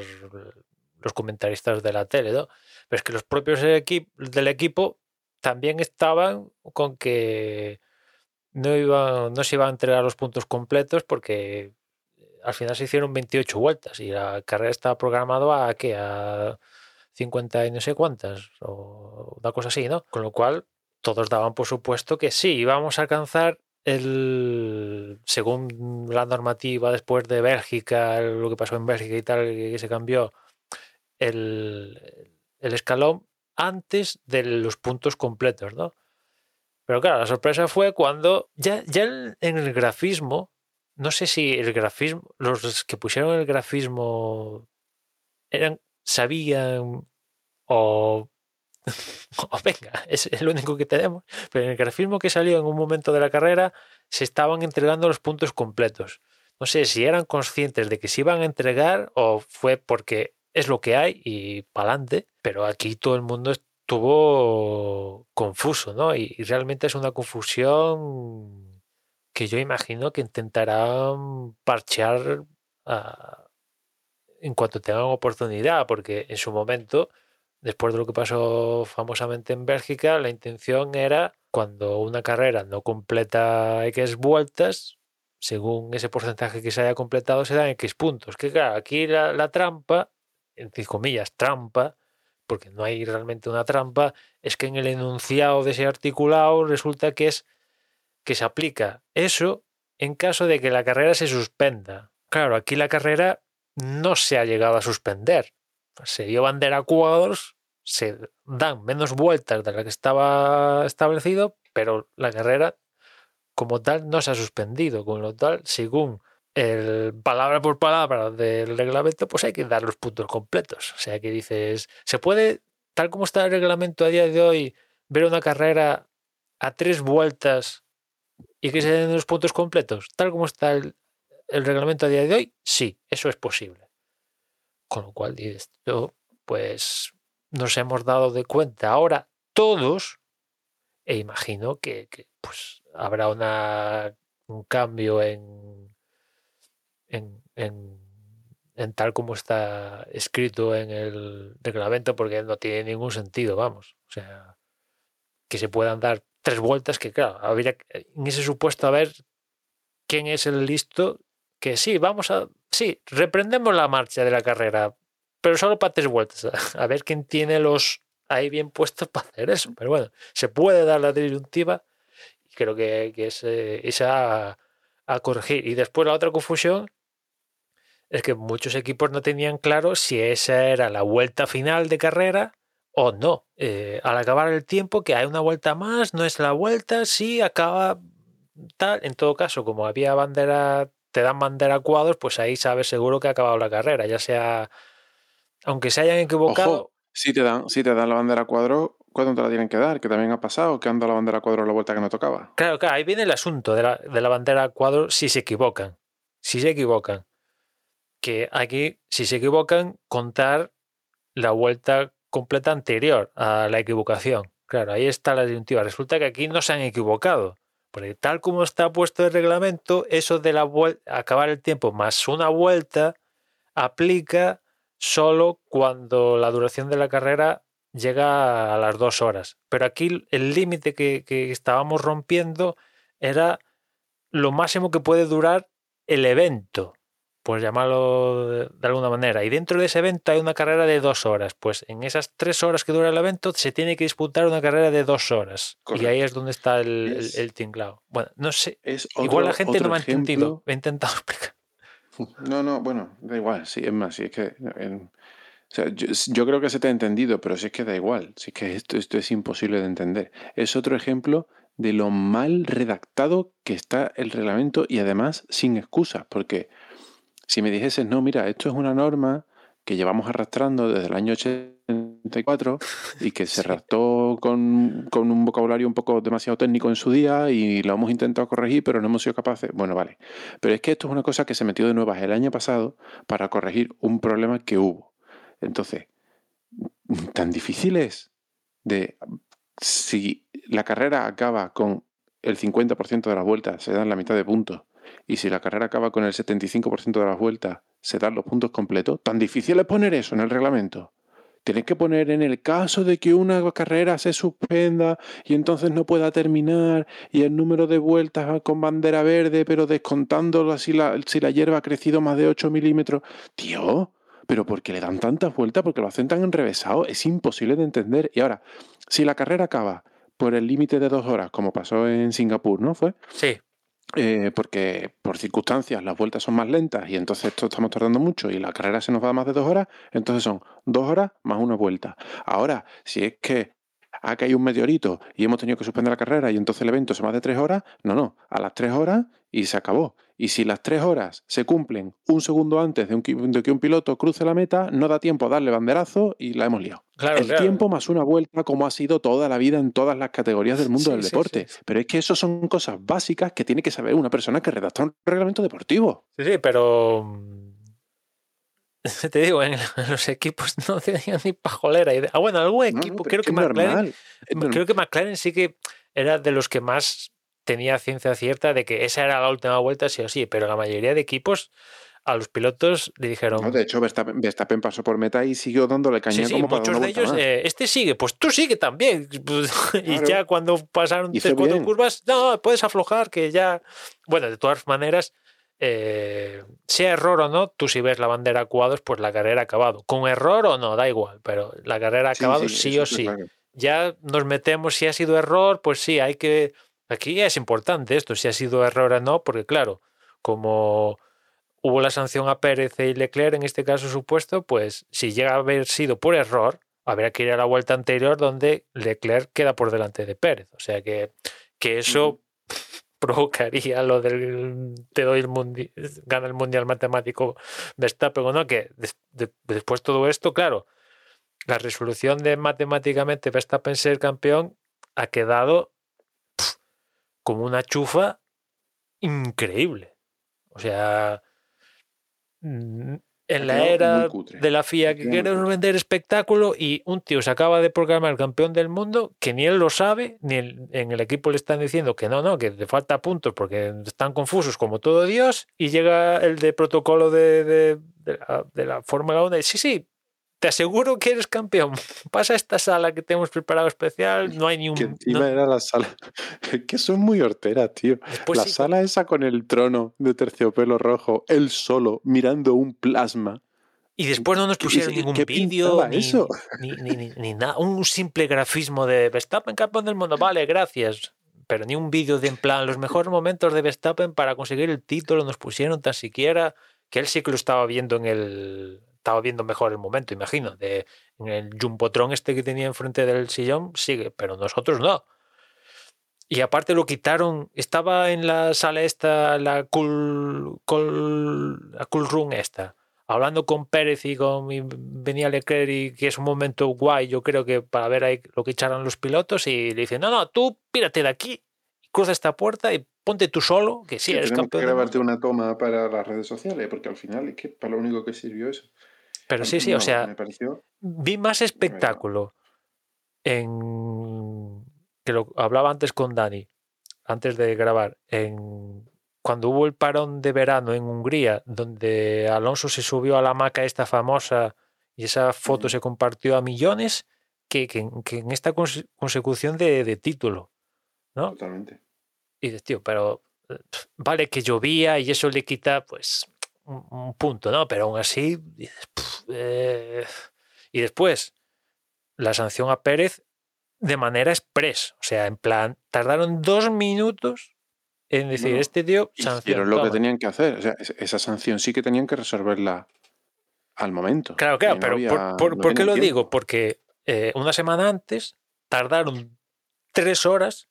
los comentaristas de la tele, ¿no? Pero es que los propios del equipo también estaban con que no, iba, no se iban a entregar los puntos completos porque al final se hicieron 28 vueltas y la carrera estaba programada a ¿qué? A 50 y no sé cuántas, o una cosa así, ¿no? Con lo cual, todos daban por supuesto que sí, íbamos a alcanzar el, según la normativa después de Bélgica, lo que pasó en Bélgica y tal, que se cambió el, el escalón antes de los puntos completos, ¿no? Pero claro, la sorpresa fue cuando ya, ya en el grafismo, no sé si el grafismo, los que pusieron el grafismo eran, sabían o, [LAUGHS] o venga, es el único que tenemos, pero en el grafismo que salió en un momento de la carrera se estaban entregando los puntos completos. No sé si eran conscientes de que se iban a entregar o fue porque es lo que hay y para adelante, pero aquí todo el mundo estuvo confuso, ¿no? Y, realmente es una confusión que yo imagino que intentarán parchear a- en cuanto tengan oportunidad, porque en su momento, después de lo que pasó famosamente en Bélgica, la intención era cuando una carrera no completa X vueltas, según ese porcentaje que se haya completado, se dan X puntos. Que claro, aquí la trampa, entre comillas, trampa, porque no hay realmente una trampa, es que en el enunciado de ese articulado resulta que es que se aplica eso en caso de que la carrera se suspenda. Claro, aquí la carrera no se ha llegado a suspender. Se dio bandera a cuadros, se dan menos vueltas de la que estaba establecido, pero la carrera como tal no se ha suspendido, con lo tal, según el palabra por palabra del reglamento, pues hay que dar los puntos completos. O sea que dices, ¿se puede, tal como está el reglamento a día de hoy, ver una carrera a tres vueltas y que se den los puntos completos? Tal como está el, reglamento a día de hoy, sí, eso es posible. Con lo cual, pues nos hemos dado de cuenta ahora todos, e imagino que, que, pues habrá una, un cambio en, en, tal como está escrito en el reglamento, porque no tiene ningún sentido, vamos. O sea, que se puedan dar tres vueltas, que claro, habría en ese supuesto a ver quién es el listo, que sí, vamos a, sí, reprendemos la marcha de la carrera, pero solo para tres vueltas, [LAUGHS] a ver quién tiene los ahí bien puestos para hacer eso. Pero bueno, se puede dar la disyuntiva creo que, que es esa a, corregir. Y después la otra confusión es que muchos equipos no tenían claro si esa era la vuelta final de carrera o no. Eh, al acabar el tiempo, que hay una vuelta más, no es la vuelta, sí acaba tal. En todo caso, como había bandera, te dan bandera cuadros, pues ahí sabes seguro que ha acabado la carrera, ya sea, aunque se hayan equivocado. Ojo, si te dan, si te dan la bandera cuadro, ¿cuándo te la tienen que dar? Que también ha pasado, que anda la bandera cuadro a la vuelta que no tocaba. Claro, claro, ahí viene el asunto de la, de la bandera cuadro si se equivocan. Si se equivocan. Que aquí, si se equivocan, contar la vuelta completa anterior a la equivocación. Claro, ahí está la disyuntiva. Resulta que aquí no se han equivocado. Porque tal como está puesto el reglamento, eso de la acabar el tiempo más una vuelta, aplica solo cuando la duración de la carrera llega a las dos horas. Pero aquí el límite que, que, estábamos rompiendo era lo máximo que puede durar el evento, pues llamarlo de, alguna manera. Y dentro de ese evento hay una carrera de dos horas. Pues en esas tres horas que dura el evento se tiene que disputar una carrera de dos horas. Correcto. Y ahí es donde está el, es, el, el tinglado. Bueno, no sé. Otro, igual la gente no me ha entendido. He intentado [LAUGHS] explicar. No, no, bueno, da igual, sí, es más, sí, es que en, o sea, yo, yo, creo que se te ha entendido, pero sí es que da igual, sí es que esto, esto es imposible de entender. Es otro ejemplo de lo mal redactado que está el reglamento y además sin excusas, porque si me dijeses, no, mira, esto es una norma que llevamos arrastrando desde el año 84 [LAUGHS] y que se redactó con, con, un vocabulario un poco demasiado técnico en su día y lo hemos intentado corregir, pero no hemos sido capaces. Bueno, vale. Pero es que esto es una cosa que se metió de nuevas el año pasado para corregir un problema que hubo. Entonces, [LAUGHS] tan difícil es de si la carrera acaba con el 50% de las vueltas, se dan la mitad de puntos. Y si la carrera acaba con el 75% de las vueltas, se dan los puntos completos. Tan difícil es poner eso en el reglamento. Tienes que poner en el caso de que una carrera se suspenda y entonces no pueda terminar y el número de vueltas con bandera verde, pero descontando si la, si la hierba ha crecido más de 8 milímetros. Tío, pero ¿por qué le dan tantas vueltas? Porque lo hacen tan enrevesado. Es imposible de entender. Y ahora, si la carrera acaba por el límite de dos horas, como pasó en Singapur, ¿no fue? Sí. Eh, porque por circunstancias las vueltas son más lentas y entonces esto estamos tardando mucho y la carrera se nos va más de dos horas, entonces son dos horas más una vuelta. Ahora, si es que ha caído un meteorito y hemos tenido que suspender la carrera y entonces el evento es más de tres horas, no, no, a las tres horas y se acabó. Y si las tres horas se cumplen un segundo antes de, un, de, que un piloto cruce la meta, no da tiempo a darle banderazo y la hemos liado. Claro, el claro. tiempo más una vuelta, como ha sido toda la vida en todas las categorías del mundo Sí, del sí, deporte. sí. Pero es que eso son cosas básicas que tiene que saber una persona que redacta un reglamento deportivo. Sí, sí, pero mm, [LAUGHS] te digo, en, [LAUGHS] los equipos no [LAUGHS] tenían ni pajolera idea. Ah, bueno, algún equipo, no, creo que, McLaren, creo que McLaren sí que era de los que más tenía ciencia cierta de que esa era la última vuelta, sí o sí, pero la mayoría de equipos a los pilotos le dijeron, No, de hecho, Verstappen, Verstappen pasó por meta y siguió dándole caña Sí, sí, como para muchos de ellos, eh, este sigue, pues tú sigue también. [LAUGHS] Pues, Y Claro. ya cuando pasaron Hizo tres, cuatro bien. curvas, no, puedes aflojar, que ya. Bueno, de todas maneras, eh, sea error o no, tú si ves la bandera cuadros, pues la carrera ha acabado. Con error o no, da igual, pero la carrera ha Sí, acabado sí, eso o sí. claro. Ya nos metemos, si ha sido error, pues sí, hay que. Aquí es importante esto, si ha sido error o no, porque claro, como hubo la sanción a Pérez y Leclerc en este caso supuesto, pues si llega a haber sido por error, habrá que ir a la vuelta anterior donde Leclerc queda por delante de Pérez. O sea que, que eso [LAUGHS] provocaría lo del te doy el mundial, gana el mundial matemático Verstappen o no, que de- después todo esto, claro, la resolución de matemáticamente Verstappen ser campeón ha quedado como una chufa increíble. O sea, en la era de la FIA que queremos vender espectáculo y un tío se acaba de proclamar campeón del mundo que ni él lo sabe, ni el- en el equipo le están diciendo que no, no, que le falta puntos porque están confusos como todo Dios y llega el de protocolo de, de- de la, de la Fórmula 1 y sí, sí, te aseguro que eres campeón. [LAUGHS] Pasa a esta sala que tenemos preparado especial, no hay ni un... Que encima no- era la sala. Es [LAUGHS] que son muy horteras, tío. después la sí, sala esa con el trono de terciopelo rojo, él solo, mirando un plasma. Y después no nos ¿Qué- pusieron ningún vídeo, ni, eso? ni, ni, ni- ni nada. Un simple grafismo de Verstappen campeón del mundo. Vale, gracias. Pero ni un vídeo de en plan los mejores momentos de Verstappen para conseguir el título nos pusieron tan siquiera que él sí que lo estaba viendo en el estaba viendo mejor el momento, imagino, de en el jumbotron este que tenía enfrente del sillón, sigue, pero nosotros no. Y aparte lo quitaron, estaba en la sala esta, la cool, cool, la cool room esta, hablando con Pérez y con venía Leclerc y que es un momento guay, yo creo que para ver ahí lo que echaron los pilotos y le dicen, no, no, tú pírate de aquí, cruza esta puerta y ponte tú solo, que sí, Que eres tenemos que campeón. del grabarte mundo". una toma para las redes sociales, porque al final es que para lo único que sirvió eso. Pero sí, sí, No, o sea, pareció. vi más espectáculo en que lo hablaba antes con Dani, antes de grabar, en cuando hubo el parón de verano en Hungría, donde Alonso se subió a la hamaca esta famosa y esa foto se compartió a millones, que, que en- que en esta conse- consecución de, de título, ¿no? Totalmente. Y dices, tío, pero eh, vale que llovía y eso le quita, pues, un, un punto, ¿no? Pero aún así, eh, Y después, la sanción a Pérez de manera express. O sea, en plan, tardaron dos minutos en decir, este tío, sanción. Hicieron lo que toma". tenían que hacer. O sea, es- esa sanción sí que tenían que resolverla al momento. Claro, claro, no pero había- ¿por, por- no por qué lo tiempo. digo? Porque eh, una semana antes tardaron tres horas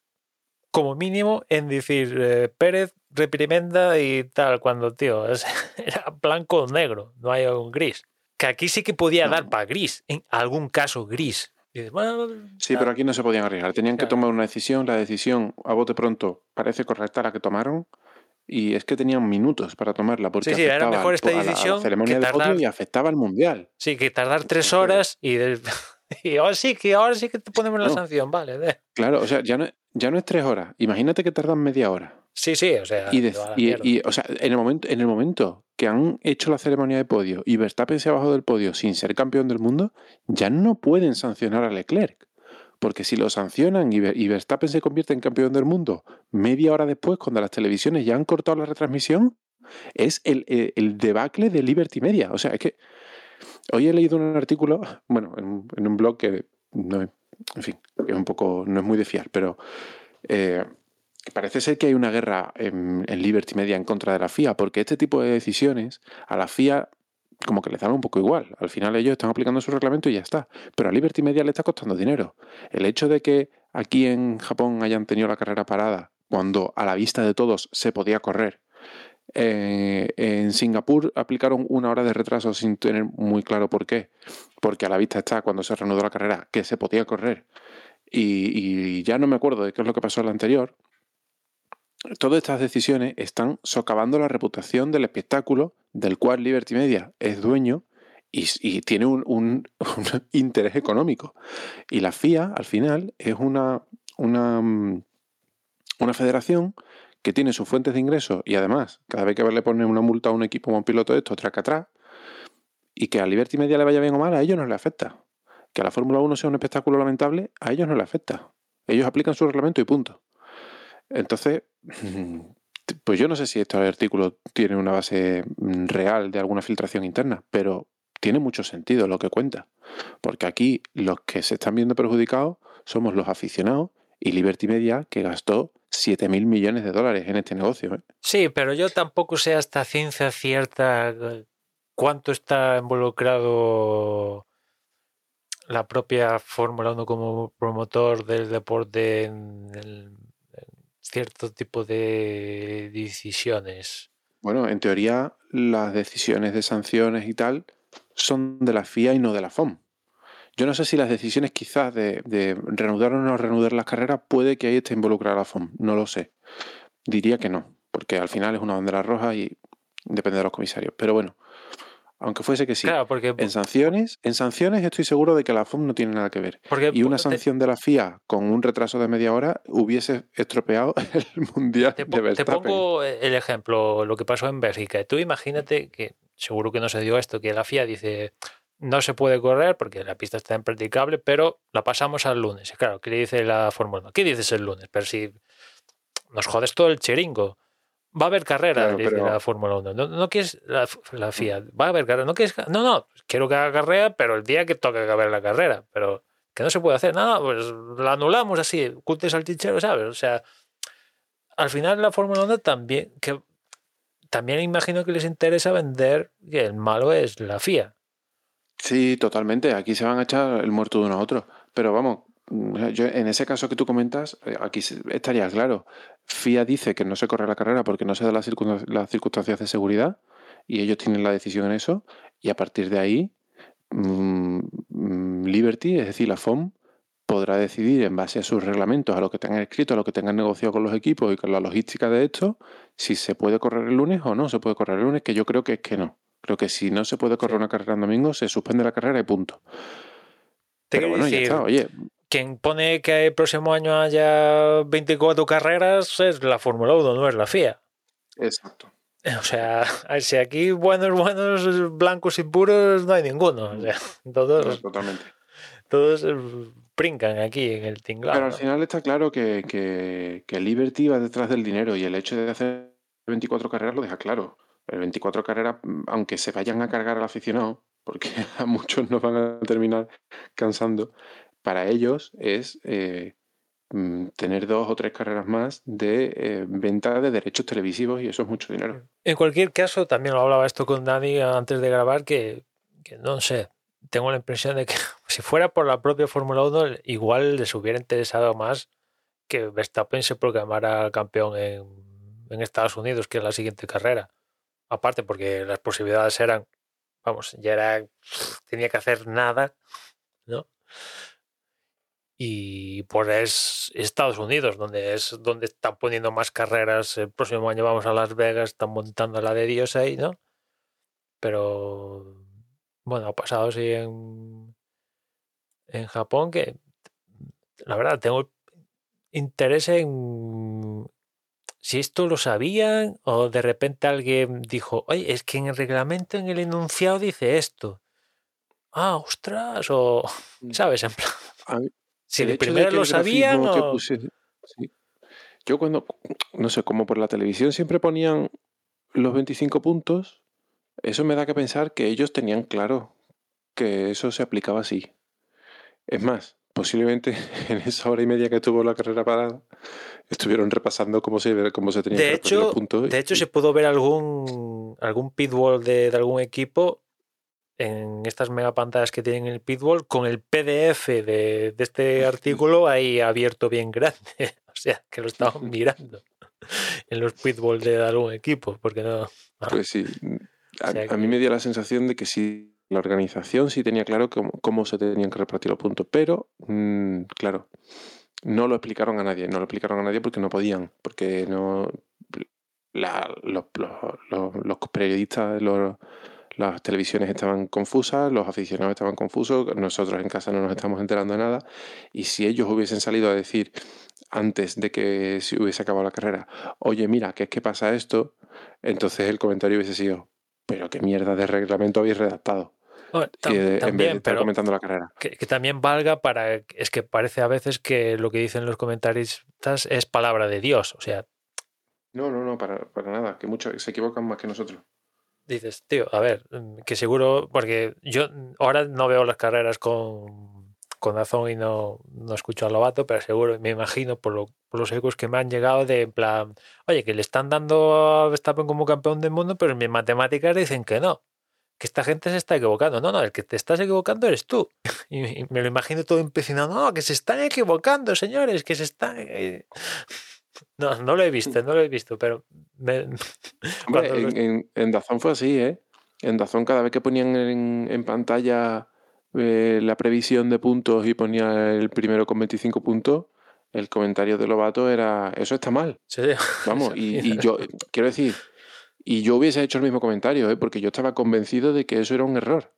como mínimo en decir eh, Pérez reprimenda y tal, cuando, tío, es- [LAUGHS] era blanco o negro, no hay un gris. Que aquí sí que podía No. dar para gris, en algún caso gris. Y dices, bueno, Sí, tal. pero aquí no se podían arriesgar. Tenían que tomar una decisión. La decisión, a bote pronto, parece correcta la que tomaron. Y es que tenían minutos para tomarla. Porque Sí, sí, era mejor esta po- a la- a la decisión ceremonia que de tardar- y afectaba al mundial. Sí, que tardar tres horas y, de- [LAUGHS] [LAUGHS] y ahora sí, que ahora sí que te ponemos la No. sanción, vale. de- Claro, o sea, ya no, ya no es tres horas. Imagínate que tardan media hora. Sí, sí, o sea, Y, de- y- o sea, en el, momento, en el momento que han hecho la ceremonia de podio y Verstappen se ha bajado del podio sin ser campeón del mundo, ya no pueden sancionar a Leclerc. Porque si lo sancionan y Verstappen se convierte en campeón del mundo media hora después, cuando las televisiones ya han cortado la retransmisión, es el, el- el debacle de Liberty Media. O sea, es que hoy he leído un artículo, bueno, en, un- en un blog que no, en fin, es un poco, no es muy de fiar, pero eh, parece ser que hay una guerra en, en Liberty Media en contra de la FIA, porque este tipo de decisiones a la FIA como que les dan un poco igual. Al final ellos están aplicando su reglamento y ya está. Pero a Liberty Media le está costando dinero. El hecho de que aquí en Japón hayan tenido la carrera parada cuando a la vista de todos se podía correr. Eh, en Singapur aplicaron una hora de retraso sin tener muy claro por qué. Porque a la vista está cuando se reanudó la carrera que se podía correr. Y, ya no me acuerdo de qué es lo que pasó en la anterior. Todas estas decisiones están socavando la reputación del espectáculo del cual Liberty Media es dueño y, tiene un, un- [LAUGHS] un interés económico. Y la FIA, al final, es una, una, mm, una federación que tiene sus fuentes de ingresos y además, cada vez que le ponen una multa a un equipo o a un piloto de esto, traca atrás, y que a Liberty Media le vaya bien o mal, a ellos no les afecta. Que a la Fórmula 1 sea un espectáculo lamentable, a ellos no les afecta. Ellos aplican su reglamento y punto. Entonces, [LAUGHS] pues yo no sé si este artículo tiene una base real de alguna filtración interna, pero tiene mucho sentido lo que cuenta. Porque aquí los que se están viendo perjudicados somos los aficionados y Liberty Media, que gastó 7 mil millones de dólares en este negocio. ¿eh? Sí, pero yo tampoco sé hasta ciencia cierta eh, cuánto está involucrado la propia Fórmula 1 como promotor del deporte en el- en cierto tipo de decisiones. Bueno, en teoría las decisiones de sanciones y tal son de la FIA y no de la FOM. Yo no sé si las decisiones quizás de, de reanudar o no reanudar las carreras puede que ahí esté involucrada la FOM, no lo sé. Diría que no, porque al final es una bandera roja y depende de los comisarios. Pero bueno, aunque fuese que sí. Claro, porque, En sanciones, en sanciones estoy seguro de que la FOM no tiene nada que ver. porque Y una sanción de la FIA con un retraso de media hora hubiese estropeado [LAUGHS] el mundial Te, de po- te Verstappen. pongo el ejemplo, lo que pasó en Bélgica. Tú imagínate que, seguro que no se dio esto, que la FIA dice, no se puede correr porque la pista está impracticable, pero la pasamos al lunes. Claro, ¿qué dice la Fórmula 1? ¿Qué dices el lunes? Pero si nos jodes todo el chiringo. Va a haber carrera, Claro, dice pero- la Fórmula 1. No, no quieres la, la FIA. Va a haber carrera. No, quieres, no, no, quiero que haga carrera, pero el día que toque que haber la carrera. Pero que no se puede hacer nada, pues la anulamos así, culte salchichero, ¿sabes? O sea, al final la Fórmula 1 también, que también imagino que les interesa vender que el malo es la FIA. Sí, totalmente. Aquí se van a echar el muerto de uno a otro. Pero vamos, mm, yo en ese caso que tú comentas, eh, aquí estaría claro. FIA dice que no se corre la carrera porque no se dan las, circun- las circunstancias de seguridad y ellos tienen la decisión en eso. Y a partir de ahí, mm, mm, Liberty, es decir, la FOM, podrá decidir en base a sus reglamentos, a lo que tengan escrito, a lo que tengan negociado con los equipos y con la logística de esto, si se puede correr el lunes o no se puede correr el lunes, que yo creo que es que no. Creo que si no se puede correr una carrera en domingo, se suspende la carrera y punto. Te Pero bueno, ya decir, está. Oye, quien pone que el próximo año haya 24 carreras es la Fórmula 1, no es la FIA. exacto. O sea, si aquí buenos, buenos, blancos y puros no hay ninguno. O sea, todos, Totalmente. todos eh, brincan aquí en el tinglado. Pero al final está claro que, que, que Liberty va detrás del dinero y el hecho de hacer 24 carreras lo deja claro. El 24 carreras, mm, aunque se vayan a cargar al aficionado, porque [LAUGHS] a muchos nos van a terminar cansando, para ellos es eh, mm, tener dos o tres carreras más de eh, venta de derechos televisivos y eso es mucho dinero. En cualquier caso, también lo hablaba esto con Dani antes de grabar, que, no sé, tengo la impresión de que [LAUGHS] si fuera por la propia Fórmula 1, igual les hubiera interesado más que Verstappen se proclamara campeón en Estados Unidos, que es la siguiente carrera. Aparte, porque las posibilidades eran, vamos, ya era, [SNIFFS] tenía que hacer nada, ¿no? Y por es Estados Unidos, donde es donde están poniendo más carreras. El próximo año vamos a Las Vegas, están montando la de Dios ahí, ¿no? Pero bueno, ha pasado así en, en Japón que la verdad tengo interés en si esto lo sabían o de repente alguien dijo, oye, es que en el reglamento, en el enunciado dice esto. Ah, ostras, o, [LAUGHS] ¿sabes? En plan, mí- [LAUGHS] si de primera lo sabían o... puse- sí. Yo cuando, no sé, como por la televisión siempre ponían los 25 puntos, eso me da que pensar que ellos tenían claro que eso se aplicaba así. Es más, posiblemente [LAUGHS] en esa hora y media que estuvo la carrera parada, estuvieron repasando cómo se, cómo se tenían De que hecho, los puntos. de hecho, y- se pudo ver algún, algún pitbull de, de algún equipo en estas mega pantallas que tienen el pitbull con el PDF de, de este [LAUGHS] artículo ahí abierto bien grande. [LAUGHS] O sea, que lo estaban mirando en los pitbull de algún equipo, porque no. Pues sí. A, O sea a mí me dio la sensación de que sí, la organización sí tenía claro cómo, se tenían que repartir los puntos, pero mm, claro, no lo explicaron a nadie, no lo explicaron a nadie porque no podían, porque no los, los- los- periodistas, las televisiones estaban confusas, los aficionados estaban confusos, nosotros en casa no nos estamos enterando de nada, y si ellos hubiesen salido a decir antes de que se hubiese acabado la carrera, oye, mira, que es que pasa esto, entonces el comentario hubiese sido, pero qué mierda de reglamento habéis redactado, Bueno, y tam- de- en vez de estar comentando la carrera. que, que también valga para. Es que parece a veces que lo que dicen los comentaristas es palabra de Dios. O sea, No, no, no, para, para nada, que muchos se equivocan más que nosotros. dices, tío, a ver, que seguro, porque yo ahora no veo las carreras con, con Dazón y no, no escucho a Lobato, pero seguro, me imagino por, lo- por los ecos que me han llegado de en plan, oye, que le están dando a Verstappen como campeón del mundo, pero en mis matemáticas dicen que no, que esta gente se está equivocando. No, no, el que te estás equivocando eres tú. [LAUGHS] Y, y me lo imagino todo empecinado, no, que se están equivocando, señores, que se están... eh". [LAUGHS] No, no lo he visto, no lo he visto, pero me- [LAUGHS] Hombre, en, en, en Dazón fue así, ¿eh? En Dazón cada vez que ponían en, en pantalla eh, la previsión de puntos y ponía el primero con 25 puntos, el comentario de Lobato era, eso está mal. Sí, Vamos, [LAUGHS] y, y yo, quiero decir, y yo hubiese hecho el mismo comentario, ¿eh? Porque yo estaba convencido de que eso era un error.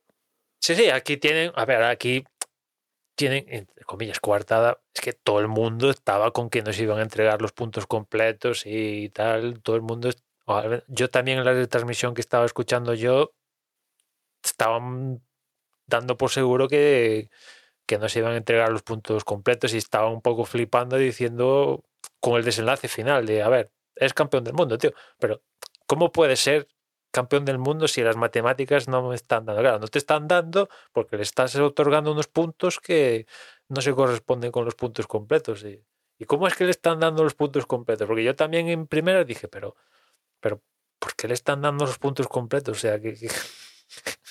Sí, sí, aquí tienen, a ver, aquí tienen, entre comillas, coartada, es que todo el mundo estaba con que nos iban a entregar los puntos completos y tal, todo el mundo, yo también en la retransmisión que estaba escuchando yo, estaban dando por seguro que, que nos iban a entregar los puntos completos y estaban un poco flipando diciendo con el desenlace final de, a ver, es campeón del mundo, tío, pero ¿cómo puede ser campeón del mundo si las matemáticas no me están dando? Claro, no te están dando porque le estás otorgando unos puntos que no se corresponden con los puntos completos. ¿Y, ¿y cómo es que le están dando los puntos completos? Porque yo también en primera dije, pero, pero ¿por qué le están dando los puntos completos? O sea, ¿qué, qué, [LAUGHS]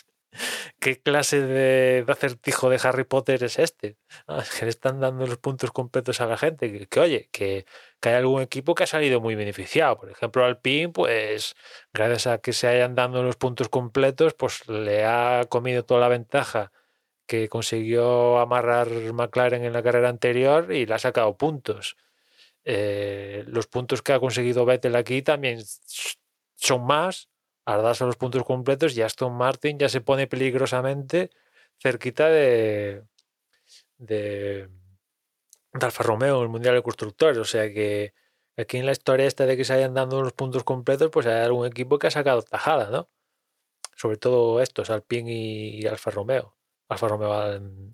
qué clase de, acertijo de Harry Potter es este? Ah, es que le están dando los puntos completos a la gente. Que, que, oye, que, que hay algún equipo que ha salido muy beneficiado. Por ejemplo, Alpine, pues gracias a que se hayan dado los puntos completos, pues le ha comido toda la ventaja que consiguió amarrar McLaren en la carrera anterior y le ha sacado puntos. Eh, los puntos que ha conseguido Vettel aquí también son más, al darse los puntos completos y Aston Martin ya se pone peligrosamente cerquita de, de, Alfa Romeo en el Mundial de Constructores. O sea que aquí en la historia esta de que se hayan dado los puntos completos, pues hay algún equipo que ha sacado tajada, ¿no? Sobre todo estos, Alpine y, y Alfa Romeo. Alfa Romeo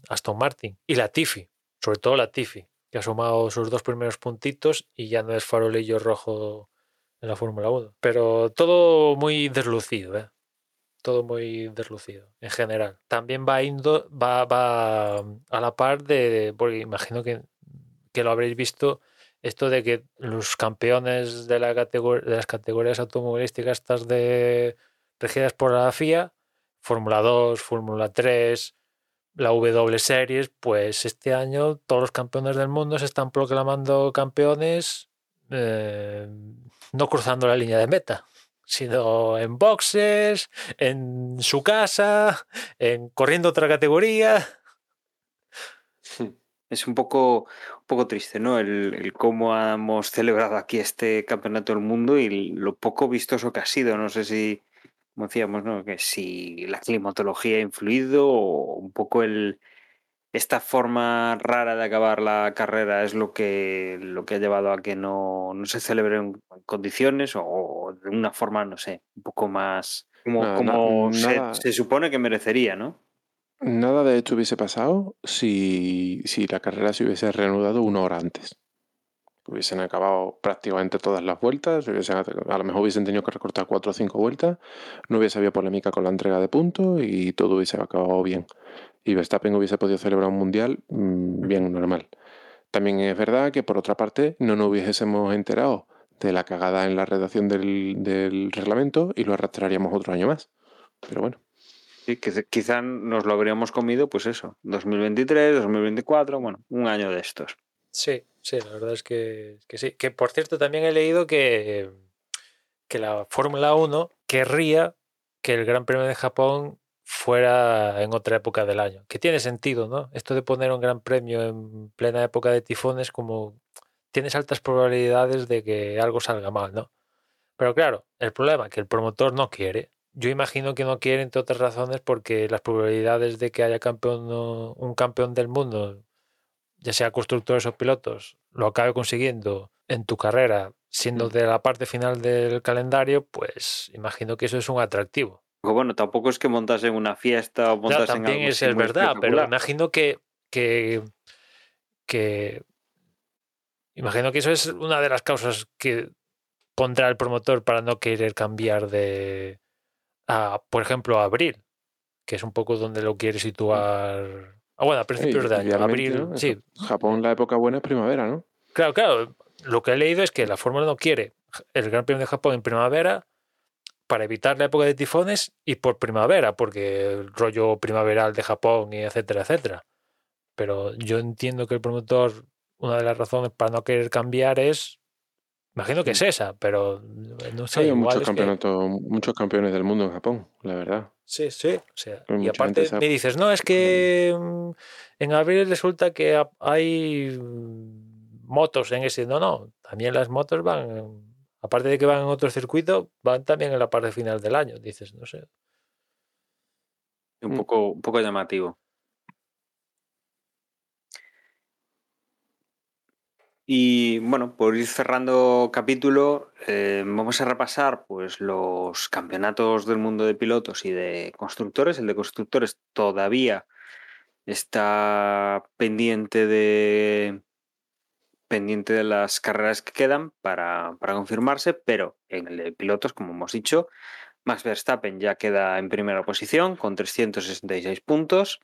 Aston Martin y la Tifi, sobre todo la Tifi, que ha sumado sus dos primeros puntitos y ya no es farolillo rojo en la Fórmula 1. Pero todo muy deslucido, ¿eh? Todo muy deslucido en general. También va, va a la par de, porque imagino que, que lo habréis visto, esto de que los campeones de, la de las categorías automovilísticas estas de regidas por la FIA, Fórmula 2, Fórmula 3, la W Series, pues este año todos los campeones del mundo se están proclamando campeones eh, no cruzando la línea de meta, sino en boxes, en su casa, en corriendo otra categoría. Es un poco, un poco triste, ¿no? El, cómo hemos celebrado aquí este campeonato del mundo y lo poco vistoso que ha sido. No sé si, como decíamos, ¿no? Que si la climatología ha influido o un poco el, esta forma rara de acabar la carrera es lo que, lo que ha llevado a que no, no se celebre en condiciones o, o, de una forma, no sé, un poco más como, se, se supone que merecería, ¿no? Nada de esto hubiese pasado si, si la carrera se hubiese reanudado una hora antes. Hubiesen acabado prácticamente todas las vueltas, hubiesen- a lo mejor hubiesen tenido que recortar cuatro o cinco vueltas, no hubiese habido polémica con la entrega de puntos y todo hubiese acabado bien. Y Verstappen hubiese podido celebrar un mundial mm, bien normal. También es verdad que por otra parte no nos hubiésemos enterado de la cagada en la redacción del, del reglamento y lo arrastraríamos otro año más. Pero bueno. Sí, que quizá nos lo habríamos comido, pues eso, 2023, 2024, bueno, un año de estos. Sí, sí, la verdad es que, que sí. Que por cierto, también he leído que, que la Fórmula 1 querría que el Gran Premio de Japón fuera en otra época del año. Que tiene sentido, ¿no? Esto de poner un Gran Premio en plena época de tifones, como tienes altas probabilidades de que algo salga mal, ¿no? Pero claro, el problema es que el promotor no quiere. Yo imagino que no quiere, entre otras razones, porque las probabilidades de que haya campeón, un campeón del mundo, ya sea constructores o pilotos, lo acabe consiguiendo en tu carrera, siendo de la parte final del calendario, pues imagino que eso es un atractivo. Bueno, tampoco es que montas en una fiesta o montas ya, también algo es, es verdad, pero imagino que, que, que imagino que eso es una de las causas que pondrá el promotor para no querer cambiar de a, por ejemplo, a abril, que es un poco donde lo quiere situar. Ah, bueno, a principios Sí, de año, abril, ¿no? sí. Japón, la época buena es primavera, ¿no? Claro, claro. Lo que he leído es que la Fórmula no quiere el Gran Premio de Japón en primavera para evitar la época de tifones y por primavera, porque el rollo primaveral de Japón y etcétera, etcétera. Pero yo entiendo que el promotor, una de las razones para no querer cambiar es Imagino que es esa, pero no sé. Hay igual muchos es que- campeonatos, muchos campeones del mundo en Japón, la verdad. Sí, sí. O sea, y aparte me dices, no, es que mm, en abril resulta que ha- hay mm, motos en ese. No, no, también las motos van, aparte de que van en otro circuito, van también en la parte final del año. Dices, no sé. Un Mm. poco, un poco llamativo. Y bueno, por ir cerrando capítulo, eh, vamos a repasar pues los campeonatos del mundo de pilotos y de constructores. El de constructores todavía está pendiente de pendiente de las carreras que quedan para, para confirmarse, pero en el de pilotos, como hemos dicho, Max Verstappen ya queda en primera posición con 366 puntos.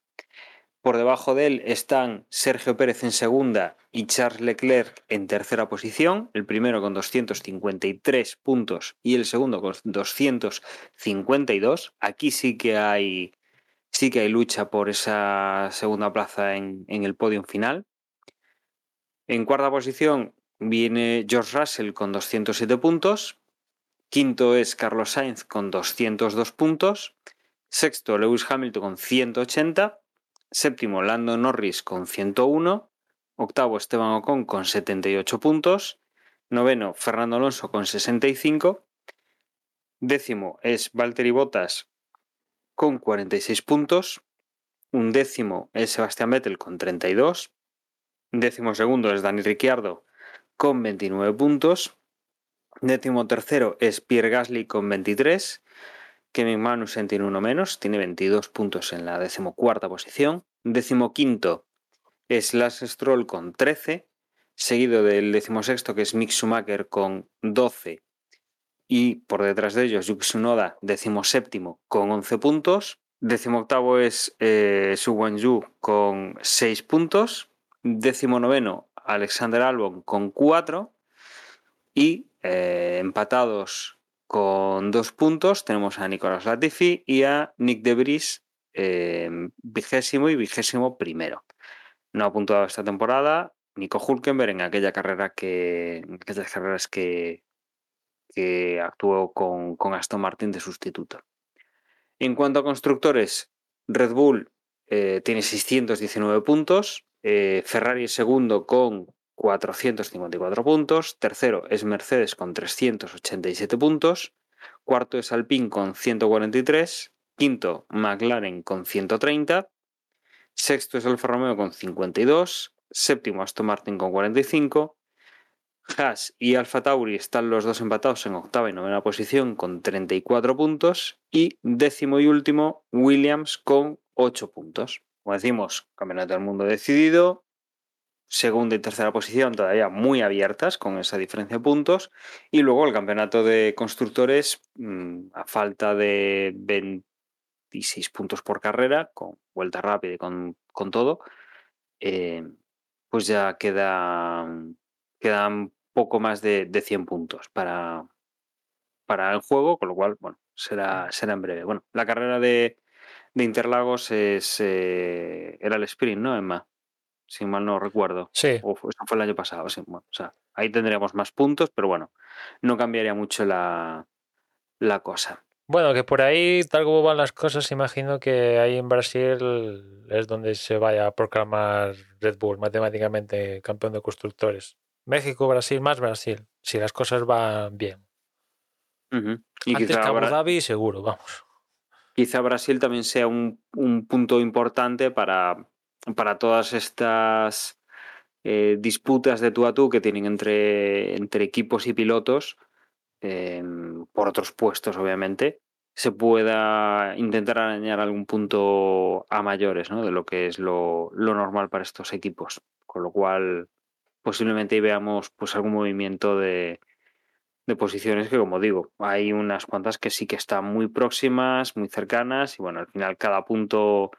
Por debajo de él están Sergio Pérez en segunda y Charles Leclerc en tercera posición, el primero con 253 puntos y el segundo con 252. Aquí sí que hay, sí que hay lucha por esa segunda plaza en, en el podio final. En cuarta posición viene George Russell con 207 puntos. Quinto es Carlos Sainz con 202 puntos. Sexto, Lewis Hamilton con 180. Séptimo, Lando Norris con 101. Octavo, Esteban Ocon con 78 puntos. Noveno, Fernando Alonso con 65. Décimo es Valtteri Bottas con 46 puntos. Un décimo es Sebastián Vettel con 32. Décimo segundo es Dani Ricciardo con 29 puntos. Décimo tercero es Pierre Gasly con 23. Kevin Magnussen tiene uno menos, tiene 22 puntos en la decimocuarta posición. Décimo quinto es Lance Stroll con 13, seguido del decimosexto que es Mick Schumacher con 12 y por detrás de ellos Yuki Tsunoda, decimoséptimo con 11 puntos. Decimoctavo es eh, Su Wenju con 6 puntos. Décimo noveno Alexander Albon con 4 y eh, empatados con dos puntos tenemos a Nicolás Latifi y a Nick de Vries, eh, vigésimo y vigésimo primero. No ha puntuado esta temporada Nico Hulkenberg en aquella carrera que, en aquellas carreras que, que actuó con, con Aston Martin de sustituto. En cuanto a constructores, Red Bull eh, tiene 619 puntos, eh, Ferrari es segundo con 454 puntos. Tercero es Mercedes con 387 puntos. Cuarto es Alpine con 143. Quinto, McLaren con 130. Sexto es Alfa Romeo con 52. Séptimo, Aston Martin con 45. Haas y Alfa Tauri están los dos empatados en octava y novena posición con 34 puntos. Y décimo y último, Williams con 8 puntos. Como decimos, Campeonato del Mundo decidido, segunda y tercera posición todavía muy abiertas con esa diferencia de puntos y luego el campeonato de constructores mmm, a falta de 26 puntos por carrera con vuelta rápida y con, con todo eh, pues ya queda quedan poco más de, de 100 puntos para para el juego con lo cual bueno será será en breve. Bueno la carrera de, de Interlagos es eh, era el sprint no Emma si mal no recuerdo. Sí. O fue, eso fue el año pasado. Sí, bueno, o sea, ahí tendríamos más puntos, pero bueno, no cambiaría mucho la, la cosa. Bueno, que por ahí, tal como van las cosas, imagino que ahí en Brasil es donde se vaya a proclamar Red Bull matemáticamente campeón de constructores. México, Brasil, más Brasil, si las cosas van bien. Uh -huh. y Antes que Abu Dhabi, seguro, vamos. Quizá Brasil también sea un, un punto importante para para todas estas eh, disputas de tú a tú que tienen entre, entre equipos y pilotos, eh, por otros puestos obviamente, se pueda intentar arañar algún punto a mayores ¿no? de lo que es lo, lo, normal para estos equipos. Con lo cual, posiblemente veamos pues, algún movimiento de, de posiciones que, como digo, hay unas cuantas que sí que están muy próximas, muy cercanas, y bueno, al final cada punto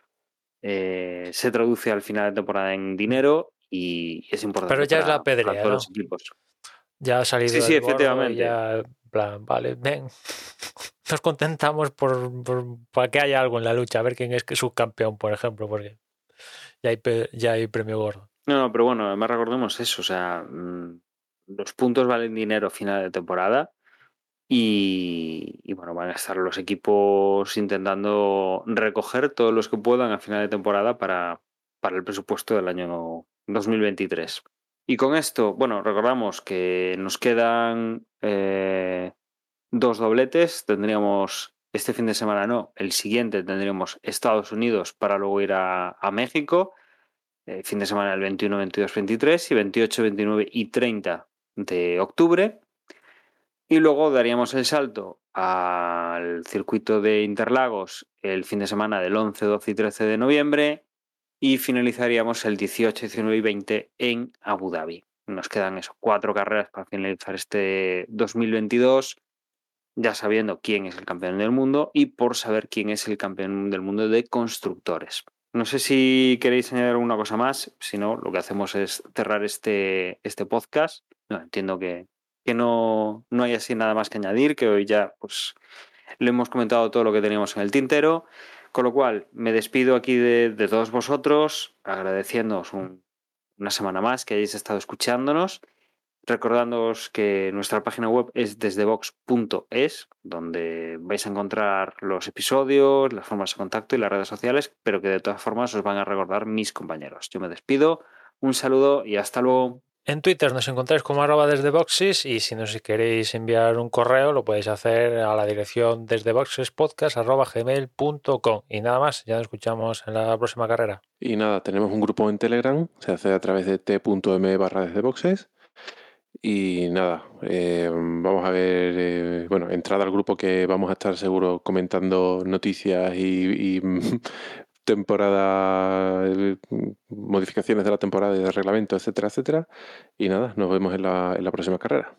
eh, se traduce al final de temporada en dinero y es importante. Pero ya para, es la pedrea, para todos ¿no? los equipos. Ya ha salido. Sí, sí, efectivamente. Ya, plan, vale, ven. [LAUGHS] Nos contentamos por, por, para que haya algo en la lucha, a ver quién es que subcampeón, por ejemplo, porque ya hay, ya hay premio gordo. No, no, pero bueno, además recordemos eso, o sea, mmm, los puntos valen dinero a final de temporada y, bueno, van a estar los equipos intentando recoger todos los que puedan a final de temporada para, para el presupuesto del año 2023. Y con esto, bueno, recordamos que nos quedan eh, dos dobletes. Tendríamos este fin de semana, no, el siguiente tendríamos Estados Unidos para luego ir a, a México. Eh, fin de semana el 21, 22, 23 y 28, 29 y 30 de octubre. Y luego daríamos el salto al circuito de Interlagos el fin de semana del 11, 12 y 13 de noviembre y finalizaríamos el 18, 19 y 20 en Abu Dhabi. Nos quedan eso, cuatro carreras para finalizar este 2022, ya sabiendo quién es el campeón del mundo y por saber quién es el campeón del mundo de constructores. No sé si queréis añadir alguna cosa más, si no, lo que hacemos es cerrar este, este podcast. No, entiendo que, que no, no hay así nada más que añadir, que hoy ya pues le hemos comentado todo lo que teníamos en el tintero. Con lo cual, me despido aquí de, de todos vosotros, agradeciéndoos un, una semana más que hayáis estado escuchándonos, recordándoos que nuestra página web es desdevox.es, donde vais a encontrar los episodios, las formas de contacto y las redes sociales, pero que de todas formas os van a recordar mis compañeros. Yo me despido, un saludo y hasta luego. En Twitter nos encontráis como arroba desde boxes y si nos queréis enviar un correo lo podéis hacer a la dirección desde gmail.com y nada más, ya nos escuchamos en la próxima carrera. Y nada, tenemos un grupo en Telegram, se hace a través de t.m barra desde boxes y nada, eh, vamos a ver, eh, bueno, entrada al grupo que vamos a estar seguro comentando noticias y, y temporada, modificaciones de la temporada y de reglamento, etcétera, etcétera. Y nada, nos vemos en la, en la próxima carrera.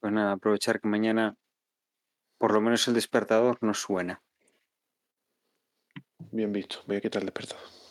Pues nada, aprovechar que mañana por lo menos el despertador no suena. Bien visto, voy a quitar el despertador.